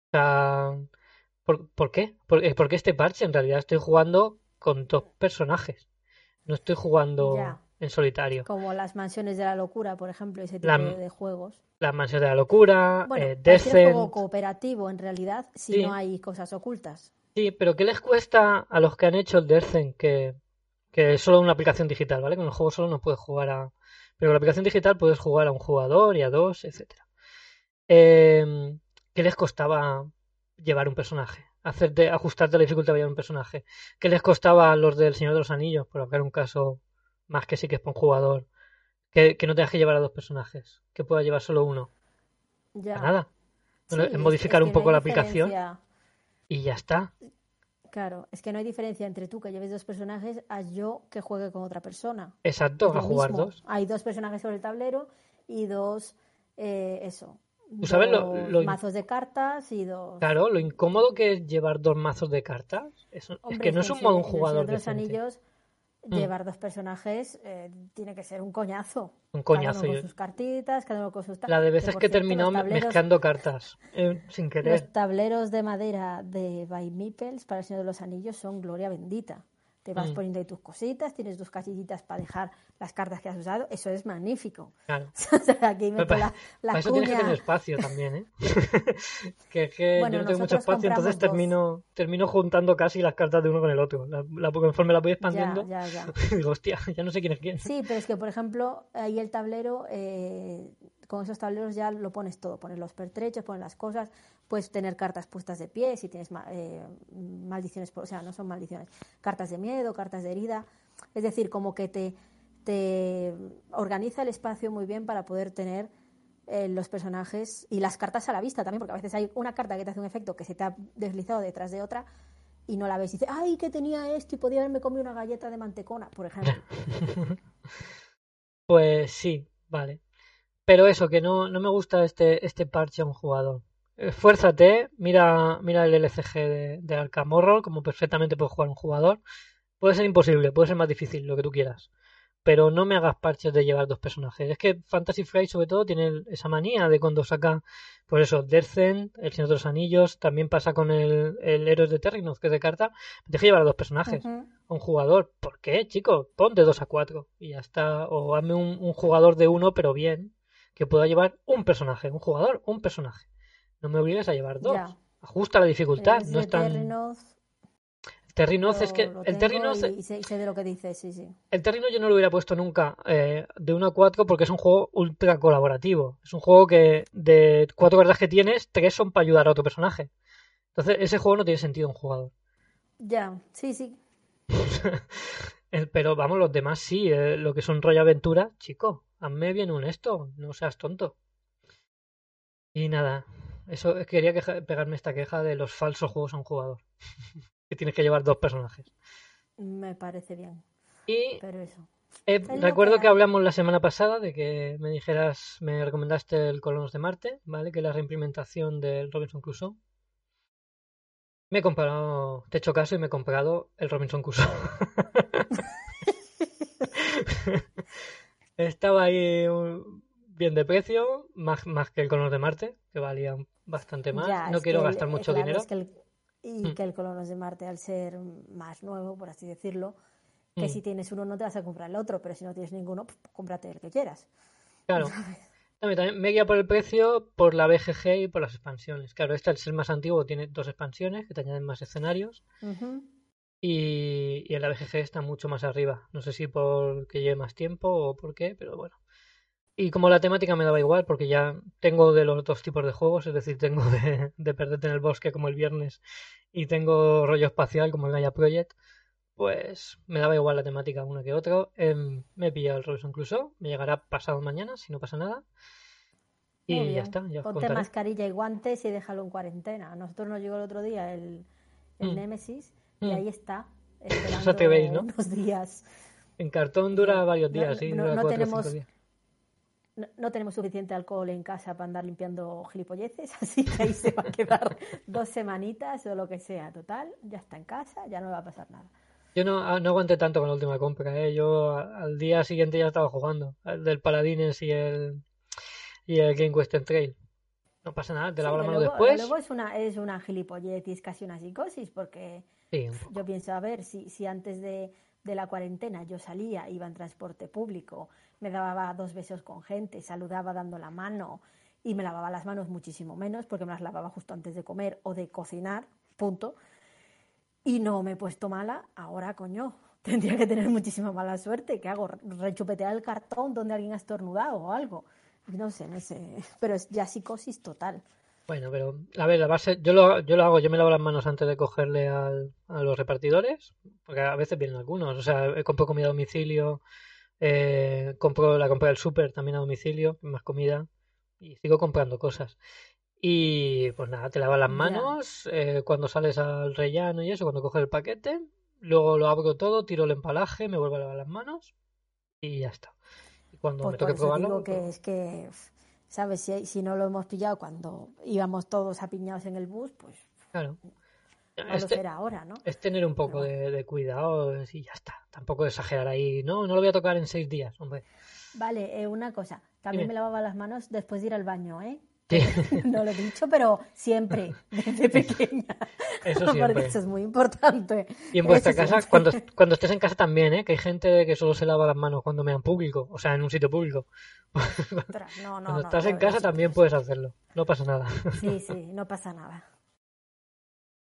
O sea, ¿por, ¿por qué? Eh, porque este parche en realidad estoy jugando con dos personajes. No estoy jugando en solitario. Como las mansiones de la locura, por ejemplo, ese tipo de juegos. Las mansiones de la locura, bueno, eh, Descent. juego cooperativo en realidad si no hay cosas ocultas. Sí, pero ¿qué les cuesta a los que han hecho el Descent que, que es solo una aplicación digital, ¿vale? Con el juego solo no puedes jugar a. Pero con la aplicación digital puedes jugar a un jugador y a dos, etcétera. Eh, ¿Qué les costaba llevar un personaje? hacerte, ajustarte la dificultad de un personaje. ¿Qué les costaba a los del Señor de los Anillos? Por hablar un caso más que sí que es para un jugador. Que, no tengas que llevar a dos personajes. Que pueda llevar solo uno. Ya. nada. modificar un poco la aplicación. Y ya está. Claro, es que no hay diferencia entre tú que lleves dos personajes a yo que juegue con otra persona. Exacto, a jugar dos. Hay dos personajes sobre el tablero y dos, eh, eso, ¿Tú sabes lo, mazos de cartas y dos. Claro, lo incómodo que es llevar dos mazos de cartas. es que no es un modo un jugador. de los anillos. Llevar dos personajes eh, tiene que ser un coñazo. Un coñazo. Cada uno con sus cartitas, cada uno con sus. La de veces que, he terminado mezclando cartas eh, sin querer. Los tableros de madera de By Meeples para el Señor de los Anillos son gloria bendita te vas mm. poniendo ahí tus cositas, tienes dos casillitas para dejar las cartas que has usado, eso es magnífico. Claro. o sea, aquí meto la, la eso tienes que tener espacio también, ¿eh? que, que yo no tengo mucho espacio, entonces termino, termino juntando casi las cartas de uno con el otro. La, la conforme la voy expandiendo, ya, ya, digo, hostia, ya no sé quién es quién. Sí, pero es que, por ejemplo, ahí el tablero, eh, con esos tableros ya lo pones todo, pones los pertrechos, pones las cosas, puedes tener cartas puestas de pie si tienes eh, maldiciones, o sea, no son maldiciones, cartas de miedo, cartas de herida, es decir, como que te, te organiza el espacio muy bien para poder tener eh, los personajes y las cartas a la vista también, porque a veces hay una carta que te hace un efecto que se te ha deslizado detrás de otra y no la ves y dices, ay, que tenía esto y podía haberme comido una galleta de mantecona, por ejemplo. pues sí, vale. Pero eso, que no, no me gusta este, este parche a un jugador. Esfuérzate, mira, mira el LCG de, de como perfectamente puede jugar un jugador. Puede ser imposible, puede ser más difícil, lo que tú quieras. Pero no me hagas parches de llevar dos personajes. Es que Fantasy Flight, sobre todo, tiene esa manía de cuando saca, por eso, Descent, El Señor de los Anillos, también pasa con el, el Héroes de Terrinoth, que es de carta. Deja llevar a dos personajes, a un jugador. ¿Por qué, chico? Pon de dos a cuatro y ya está. O hazme un, un jugador de uno, pero bien, que pueda llevar un personaje, un jugador, un personaje. No me obligues a llevar dos. Ajusta la dificultad. no es tan... Terrinoz es que el Terrinoz sé, de lo que dices, sí, sí. El yo no lo hubiera puesto nunca eh, de 1 a 4 porque es un juego ultra colaborativo. Es un juego que de cuatro cartas que tienes, tres son para ayudar a otro personaje. Entonces ese juego no tiene sentido un jugador. Ya, sí, sí. Pero vamos, los demás sí, eh, lo que son rollo aventura, chico, hazme bien un esto, no seas tonto. Y nada, eso quería pegarme esta queja de los falsos juegos a un jugador. que tienes que llevar dos personajes. Me parece bien. Y Pero eso. eh, recuerdo que hablamos la semana pasada de que me dijeras, me recomendaste el Colonos de Marte, ¿vale? Que es la reimplementación del Robinson Crusoe. Me he comprado, te he hecho caso y me he comprado el Robinson Crusoe. Estaba ahí un- bien de precio, más, más que el Colonos de Marte, que valía bastante más. Ya, no quiero el- gastar mucho claro, dinero. es que el- y Mm. que el Colonos de Marte, al ser más nuevo, por así decirlo, que Mm. si tienes uno no te vas a comprar el otro, pero si no tienes ninguno, pues, cómprate el que quieras. Claro. También, también me guía por el precio, por la BGG y por las expansiones. Claro, este al ser más antiguo tiene dos expansiones que te añaden más escenarios y, y en la BGG está mucho más arriba. No sé si porque lleve más tiempo o por qué, pero bueno. Y como la temática me daba igual, porque ya tengo de los dos tipos de juegos, es decir, tengo de, de perderte en el bosque como el viernes y tengo rollo espacial como el Gaia Project, pues me daba igual la temática una que otra. Em, me he pillado el Robinson Crusoe, me llegará pasado mañana si no pasa nada. Y Muy ya está, ya Ponte contaré. mascarilla y guantes y déjalo en cuarentena. A nosotros nos llegó el otro día el, el Mm. Nemesis y Mm. ahí está, Os atrevéis, ¿no? unos días. En cartón dura varios No, días, sí, no- dura no cuatro o tenemos- cinco días. No, no tenemos suficiente alcohol en casa para andar limpiando gilipolleces, así que ahí se va a quedar dos semanitas o lo que sea. Total, ya está en casa, ya no va a pasar nada. Yo no, ah, no aguanté tanto con la última compra, ¿eh? Yo al día siguiente ya estaba jugando. El del Paladines y el, y el Game Western Trail. No pasa nada, te Sí, lavo la mano luego, después. luego es una, es una gilipollez y es casi una psicosis, porque Sí, un poco. yo pienso, a ver, si, si antes de, de la cuarentena yo salía, iba en transporte público, me daba dos besos con gente, saludaba dando la mano y me lavaba las manos muchísimo menos, porque me las lavaba justo antes de comer o de cocinar, punto. Y no me he puesto mala, ahora coño, tendría que tener muchísima mala suerte. ¿Qué hago? ¿Rechupetear el cartón donde alguien ha estornudado o algo? No sé, no sé, pero es ya psicosis total. Bueno, pero a ver, la base, yo lo, yo lo hago, yo me lavo las manos antes de cogerle al, a los repartidores, porque a veces vienen algunos. O sea, eh, compro comida a domicilio, eh, compro la compra del súper también a domicilio, más comida, y sigo comprando cosas. Y pues nada, te lavas las manos eh, cuando sales al rellano y eso, cuando coges el paquete, luego lo abro todo, tiro el empalaje, me vuelvo a lavar las manos y ya está. Y cuando Pues me por toque probarlo, digo pues, que es que, ¿sabes? Si, si no lo hemos pillado cuando íbamos todos apiñados en el bus, pues claro. no lo Este- será ahora, ¿no? Es tener un poco de, de cuidado y ya está. Tampoco exagerar ahí. No, no lo voy a tocar en seis días, hombre. Vale, eh, una cosa. También Dime. me lavaba las manos después de ir al baño, ¿eh? No lo he dicho, pero siempre, desde pequeña. eso Porque siempre. eso es muy importante. Y en vuestra Eso casa, siempre. cuando, cuando estés en casa también, ¿eh? Que hay gente que solo se lava las manos cuando me en público, o sea, en un sitio público. No, no, Cuando estás en casa también puedes hacerlo. No pasa nada. Sí, sí, no pasa nada.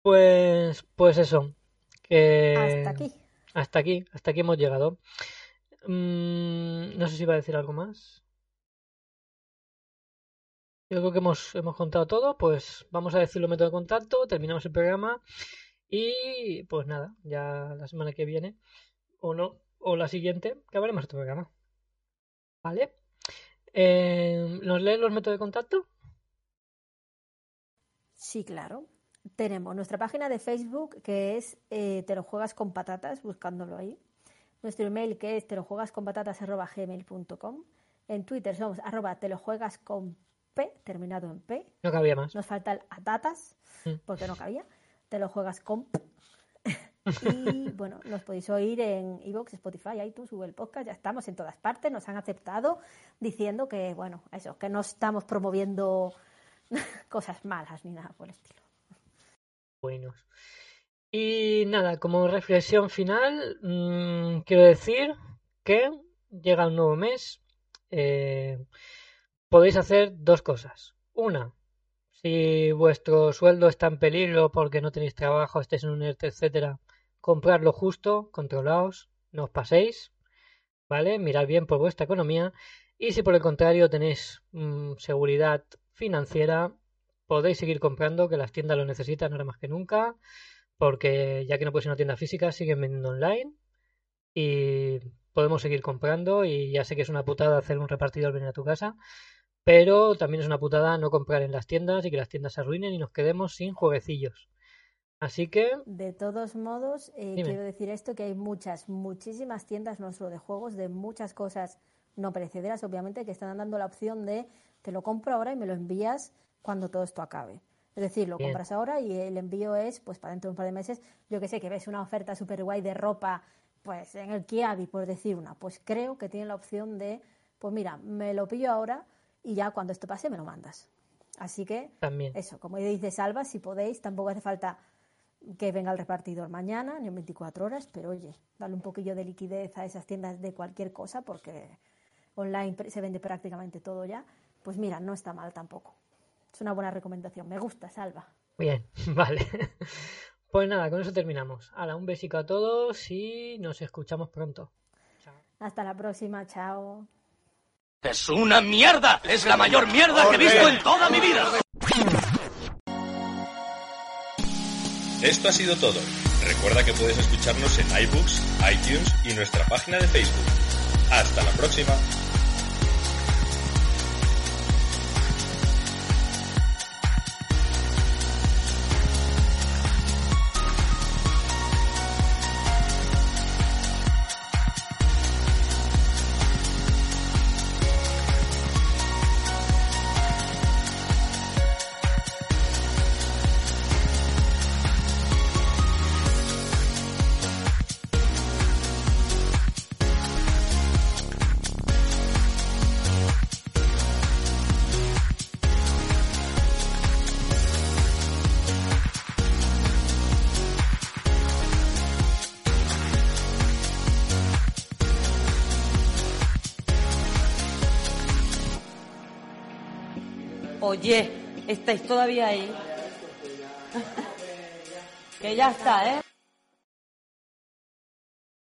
Pues, pues eso. Que Hasta aquí. hasta aquí, hasta aquí hemos llegado. Mm, no sé si iba a decir algo más. Yo creo que hemos, hemos contado todo, pues vamos a decir los métodos de contacto, terminamos el programa y pues nada, ya la semana que viene o no, o la siguiente, que hablaremos otro programa. ¿Vale? Eh, ¿Nos leen los métodos de contacto? Sí, claro. Tenemos nuestra página de Facebook que es eh, Te lo juegas con patatas, buscándolo ahí. Nuestro email que es te lo juegas con patatas. En Twitter somos arroba te lo juegas P, terminado en P. No cabía más. Nos falta el atatas, Mm. porque no cabía. Te lo juegas con P. Y bueno, nos podéis oír en iVoox, Spotify, iTunes, Google Podcast, ya estamos en todas partes, nos han aceptado diciendo que, bueno, eso, que no estamos promoviendo cosas malas ni nada por el estilo. buenos. Y nada, como reflexión final, mm, quiero decir que llega un nuevo mes. eh, podéis hacer dos cosas. Una, si vuestro sueldo está en peligro porque no tenéis trabajo, estáis en un ERTE, etcétera, comprad lo justo, controlaos, no os paséis, ¿vale? Mirad bien por vuestra economía. Y si por el contrario tenéis mm, seguridad financiera, podéis seguir comprando, que las tiendas lo necesitan ahora más que nunca, porque ya que no puede ser una tienda física, siguen vendiendo online y podemos seguir comprando y ya sé que es una putada hacer un repartidor venir a tu casa, Pero también es una putada no comprar en las tiendas y que las tiendas se arruinen y nos quedemos sin jueguecillos. Así que. De todos modos, eh, quiero decir esto: que hay muchas, muchísimas tiendas, no solo de juegos, de muchas cosas no perecederas, obviamente, que están dando la opción de te lo compro ahora y me lo envías cuando todo esto acabe. Es decir, lo compras ahora y el envío es pues para dentro de un par de meses. Yo que sé, que ves una oferta súper guay de ropa, pues en el Kiabi, por decir una. Pues creo que tiene la opción de, pues mira, me lo pillo ahora y ya cuando esto pase me lo mandas. Así que, También. eso, como dice Salva, si podéis, tampoco hace falta que venga el repartidor mañana ni en 24 horas, pero oye, dale un poquillo de liquidez a esas tiendas de cualquier cosa porque online se vende prácticamente todo ya. Pues mira, no está mal tampoco. Es una buena recomendación. Me gusta, Salva. Bien, vale. Pues nada, con eso terminamos. Hala, un besico a todos y nos escuchamos pronto. Hasta la próxima, chao. Es una mierda. Es la mayor mierda que he visto en toda mi vida. Esto ha sido todo. Recuerda que puedes escucharnos en iBooks, iTunes y nuestra página de Facebook. Hasta la próxima. ¿Estáis todavía ahí? que ya está, ¿eh?